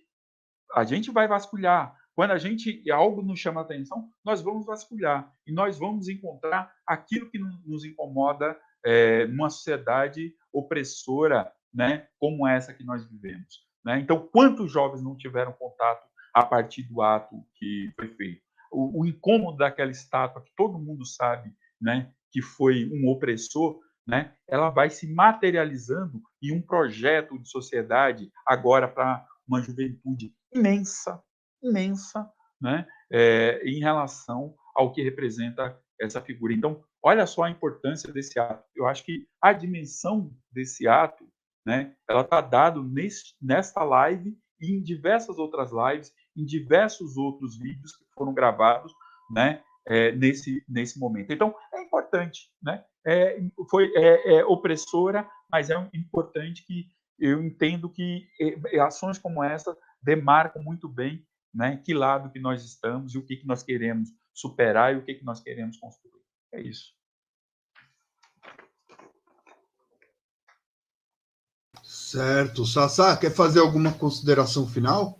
a gente vai vasculhar. Quando a gente algo nos chama atenção, nós vamos vasculhar e nós vamos encontrar aquilo que nos incomoda é, numa sociedade opressora, né, como essa que nós vivemos. Né? Então, quantos jovens não tiveram contato a partir do ato que foi feito? O, o incômodo daquela estátua que todo mundo sabe né, que foi um opressor, né, ela vai se materializando em um projeto de sociedade agora para uma juventude imensa, imensa, né, é, em relação ao que representa essa figura. Então, olha só a importância desse ato. Eu acho que a dimensão desse ato, né, ela está nesse, nesta live e em diversas outras lives, em diversos outros vídeos que foram gravados, né, é, nesse, nesse momento. Então, é importante, né? É, foi, é, é opressora, mas é importante que eu entendo que é, ações como essa demarcam muito bem né, que lado que nós estamos e o que, que nós queremos superar e o que, que nós queremos construir. É isso. Certo. Sassá, quer fazer alguma consideração final?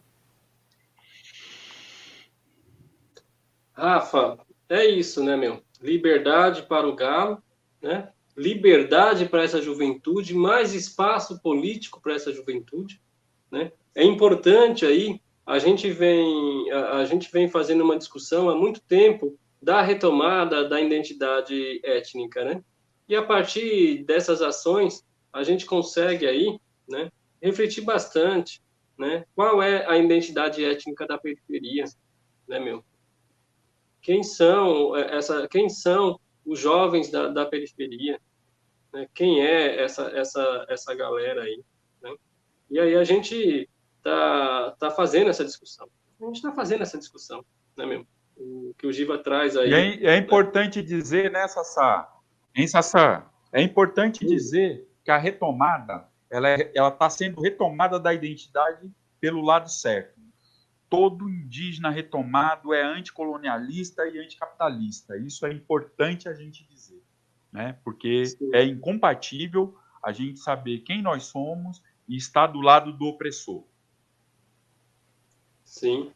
Rafa, é isso, né, meu? Liberdade para o Galo, né? Liberdade para essa juventude, mais espaço político para essa juventude, né? É importante aí, a gente vem a, a gente vem fazendo uma discussão há muito tempo da retomada da identidade étnica, né? E a partir dessas ações, a gente consegue aí, né, refletir bastante, né? Qual é a identidade étnica da periferia, né, meu? quem são é, essa, quem são os jovens da, da periferia, né? quem é essa, essa, essa galera aí. Né? E aí a gente tá, tá fazendo essa discussão. A gente está fazendo essa discussão, né, mesmo? O que o Giva traz aí. É, é importante dizer, né, Sassá? Hein, Sassá? É importante Sim. dizer que a retomada, ela é, está sendo retomada da identidade pelo lado certo todo indígena retomado é anticolonialista e anticapitalista. Isso é importante a gente dizer, né? porque Sim. é incompatível a gente saber quem nós somos e estar do lado do opressor. Sim,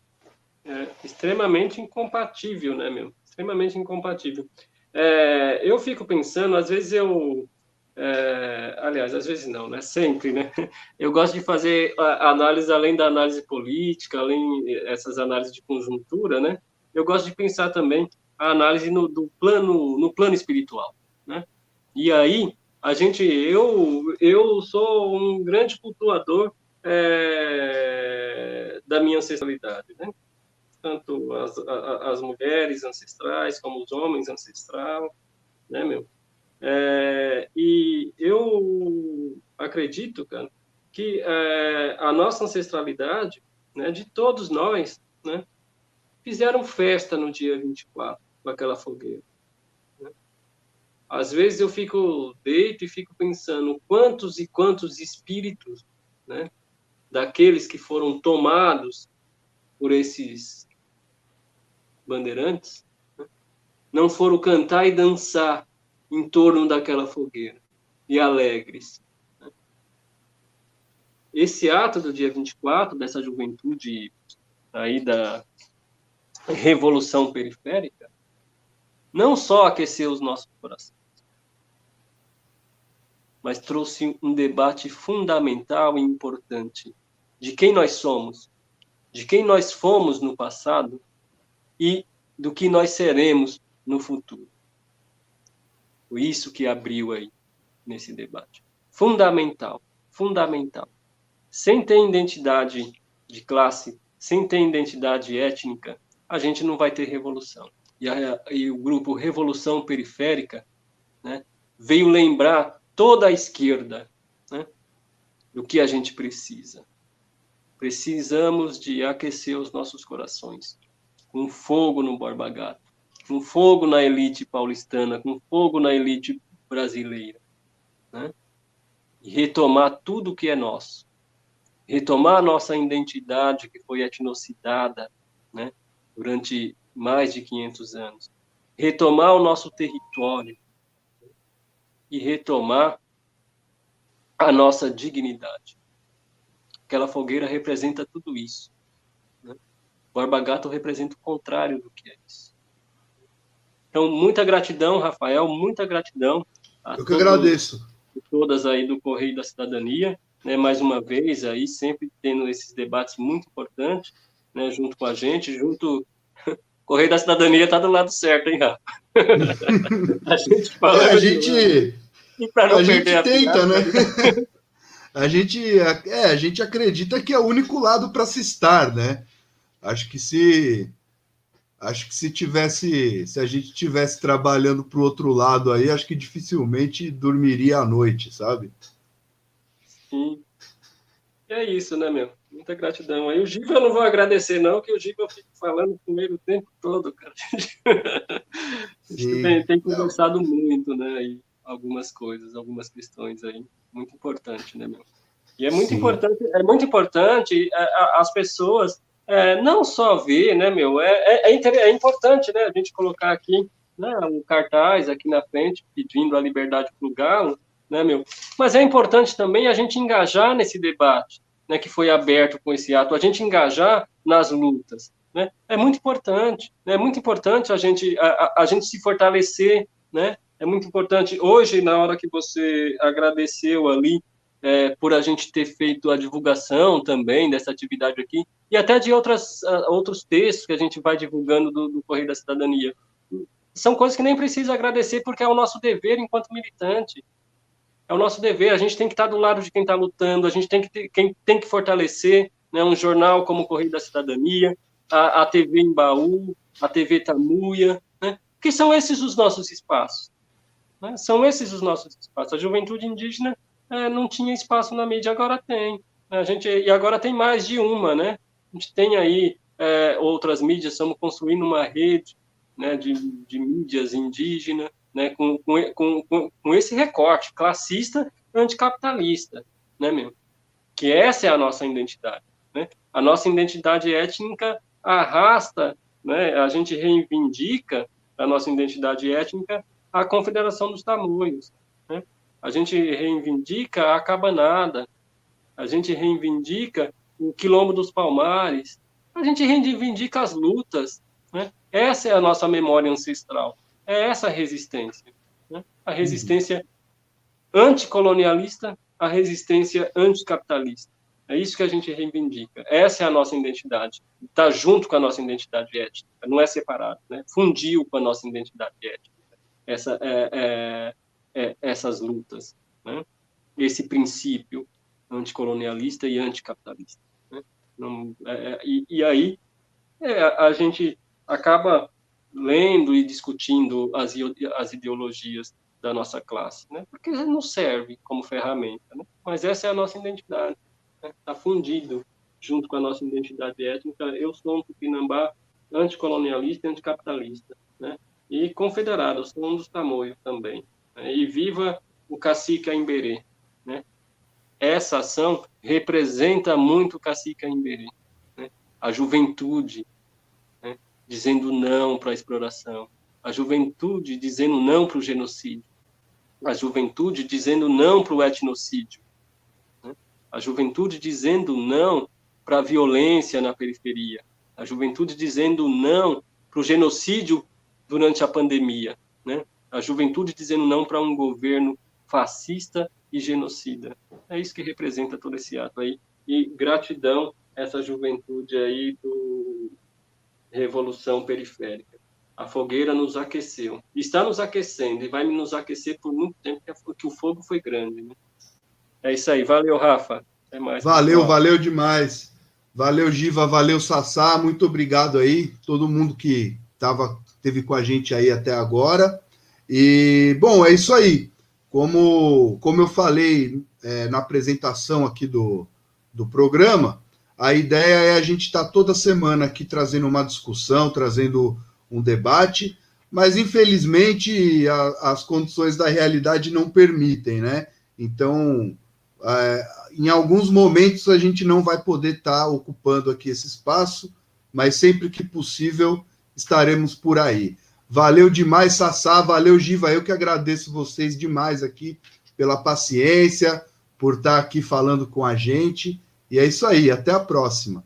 é extremamente incompatível, né, meu? Extremamente incompatível. É, eu fico pensando, às vezes eu é, aliás, às vezes não, né? Sempre, né? Eu gosto de fazer análise além da análise política, além essas análises de conjuntura, né? Eu gosto de pensar também a análise no do plano no plano espiritual, né? E aí a gente, eu eu sou um grande cultuador é, da minha ancestralidade, né? Tanto as, as mulheres ancestrais como os homens ancestrais, né, meu? É, e eu acredito, cara, que é, a nossa ancestralidade, né, de todos nós, né, fizeram festa no dia 24 com aquela fogueira. Né? Às vezes eu fico deito e fico pensando quantos e quantos espíritos, né, daqueles que foram tomados por esses bandeirantes, né, não foram cantar e dançar em torno daquela fogueira e alegres. Né? Esse ato do dia 24, dessa juventude aí da revolução periférica, não só aqueceu os nossos corações, mas trouxe um debate fundamental e importante de quem nós somos, de quem nós fomos no passado e do que nós seremos no futuro. Foi isso que abriu aí nesse debate. Fundamental, fundamental. Sem ter identidade de classe sem ter identidade étnica, a gente não vai ter revolução. E, a, e o grupo Revolução Periférica né, veio lembrar toda a esquerda né, do que a gente precisa. Precisamos de aquecer os nossos corações com fogo no Borba Gato, com fogo na elite paulistana, com fogo na elite brasileira. Né? E retomar tudo que é nosso. Retomar a nossa identidade que foi etnocidada né? durante mais de 500 anos. Retomar o nosso território e retomar a nossa dignidade. Aquela fogueira representa tudo isso. Né? Borba Gato representa o contrário do que é isso. Então, muita gratidão, Rafael, muita gratidão. Eu que agradeço. Todas aí do Correio da Cidadania, né, mais uma vez aí, sempre tendo esses debates muito importantes, né, junto com a gente, junto... Correio da Cidadania está do lado certo, hein, Rafa? a gente fala... É, a gente... a gente tenta, né? a gente, é, a gente acredita que é o único lado para se estar, né? Acho que se acho que se tivesse, se a gente tivesse trabalhando para o outro lado aí, acho que dificilmente dormiria à noite, sabe? Sim. E é isso, né, meu? Muita gratidão. Aí o Giba eu não vou agradecer, não, que o Giba eu fico falando ele o tempo todo, cara. A gente tem, tem, conversado muito, né? E algumas coisas, algumas questões aí. Muito importante, né, meu? E é muito Sim. importante, é muito importante é, as pessoas é, não só ver, né, meu, é, é, é, é, importante, né, a gente colocar aqui, né, um cartaz aqui na frente pedindo a liberdade para o Galo, né, meu, mas é importante também a gente engajar nesse debate, né, que foi aberto com esse ato, a gente engajar nas lutas, né, é muito importante, né, é muito importante a gente, a, a, gente se fortalecer, né, é muito importante, hoje, na hora que você agradeceu ali, é, por a gente ter feito a divulgação também dessa atividade aqui, e até de outras, uh, outros textos que a gente vai divulgando do, do Correio da Cidadania. São coisas que nem precisa agradecer, porque é o nosso dever enquanto militante. É o nosso dever, a gente tem que estar do lado de quem está lutando, a gente tem que, ter, quem, tem que fortalecer né, um jornal como o Correio da Cidadania, a, a TV Embaú, a TV Tamuia, né, que são esses os nossos espaços. Né, são esses os nossos espaços. A juventude indígena é, não tinha espaço na mídia, agora tem. A gente, e agora tem mais de uma, né? A gente tem aí é, outras mídias, estamos construindo uma rede né, de, de mídias indígenas, né, com, com, com, com esse recorte classista anticapitalista, né, meu? Que essa é a nossa identidade, né? A nossa identidade étnica arrasta, né, a gente reivindica a nossa identidade étnica a Confederação dos Tamoios? A gente reivindica a cabanada, a gente reivindica o quilombo dos palmares, a gente reivindica as lutas. Né? Essa é a nossa memória ancestral, é essa resistência. Né? A resistência anticolonialista, a resistência anticapitalista. É isso que a gente reivindica. Essa é a nossa identidade. Está junto com a nossa identidade étnica, não é separado. Né? Fundiu com a nossa identidade étnica. Essa, é, é, é, essas lutas, né? esse princípio anticolonialista e anticapitalista. Né? Não, é, é, e, e, aí é, a gente acaba lendo e discutindo as, as ideologias da nossa classe, né? porque não serve como ferramenta, né? mas essa é a nossa identidade, está né? Fundido junto com a nossa identidade étnica. Eu sou um tupinambá anticolonialista e anticapitalista, né? e confederado, eu sou um dos tamoios também. Né? E viva o cacique Aimberê. Né? Essa ação representa muito o cacique Aimberê. Né? A juventude né? dizendo não para a exploração. A juventude dizendo não para o genocídio. A juventude dizendo não para o etnocídio. Né? A juventude dizendo não para a violência na periferia. A juventude dizendo não para o genocídio durante a pandemia. Né? A juventude dizendo não para um governo fascista e genocida. É isso que representa todo esse ato aí. E gratidão a essa juventude aí do Revolução Periférica. A fogueira nos aqueceu. Está nos aquecendo e vai nos aquecer por muito tempo, porque o fogo foi grande. Né? É isso aí. Valeu, Rafa. Até mais. Valeu, pessoal. valeu demais. Valeu, Giva, valeu, Sassá, muito obrigado aí, todo mundo que tava, teve com a gente aí até agora. E, bom, é isso aí. Como, como eu falei é, na apresentação aqui do, do programa, a ideia é a gente estar tá toda semana aqui trazendo uma discussão, trazendo um debate, mas infelizmente a, as condições da realidade não permitem, né? Então, é, em alguns momentos a gente não vai poder estar tá ocupando aqui esse espaço, mas sempre que possível estaremos por aí. Valeu demais, Sassá, valeu, Giva. Eu que agradeço vocês demais aqui pela paciência, por estar aqui falando com a gente. E é isso aí, até a próxima.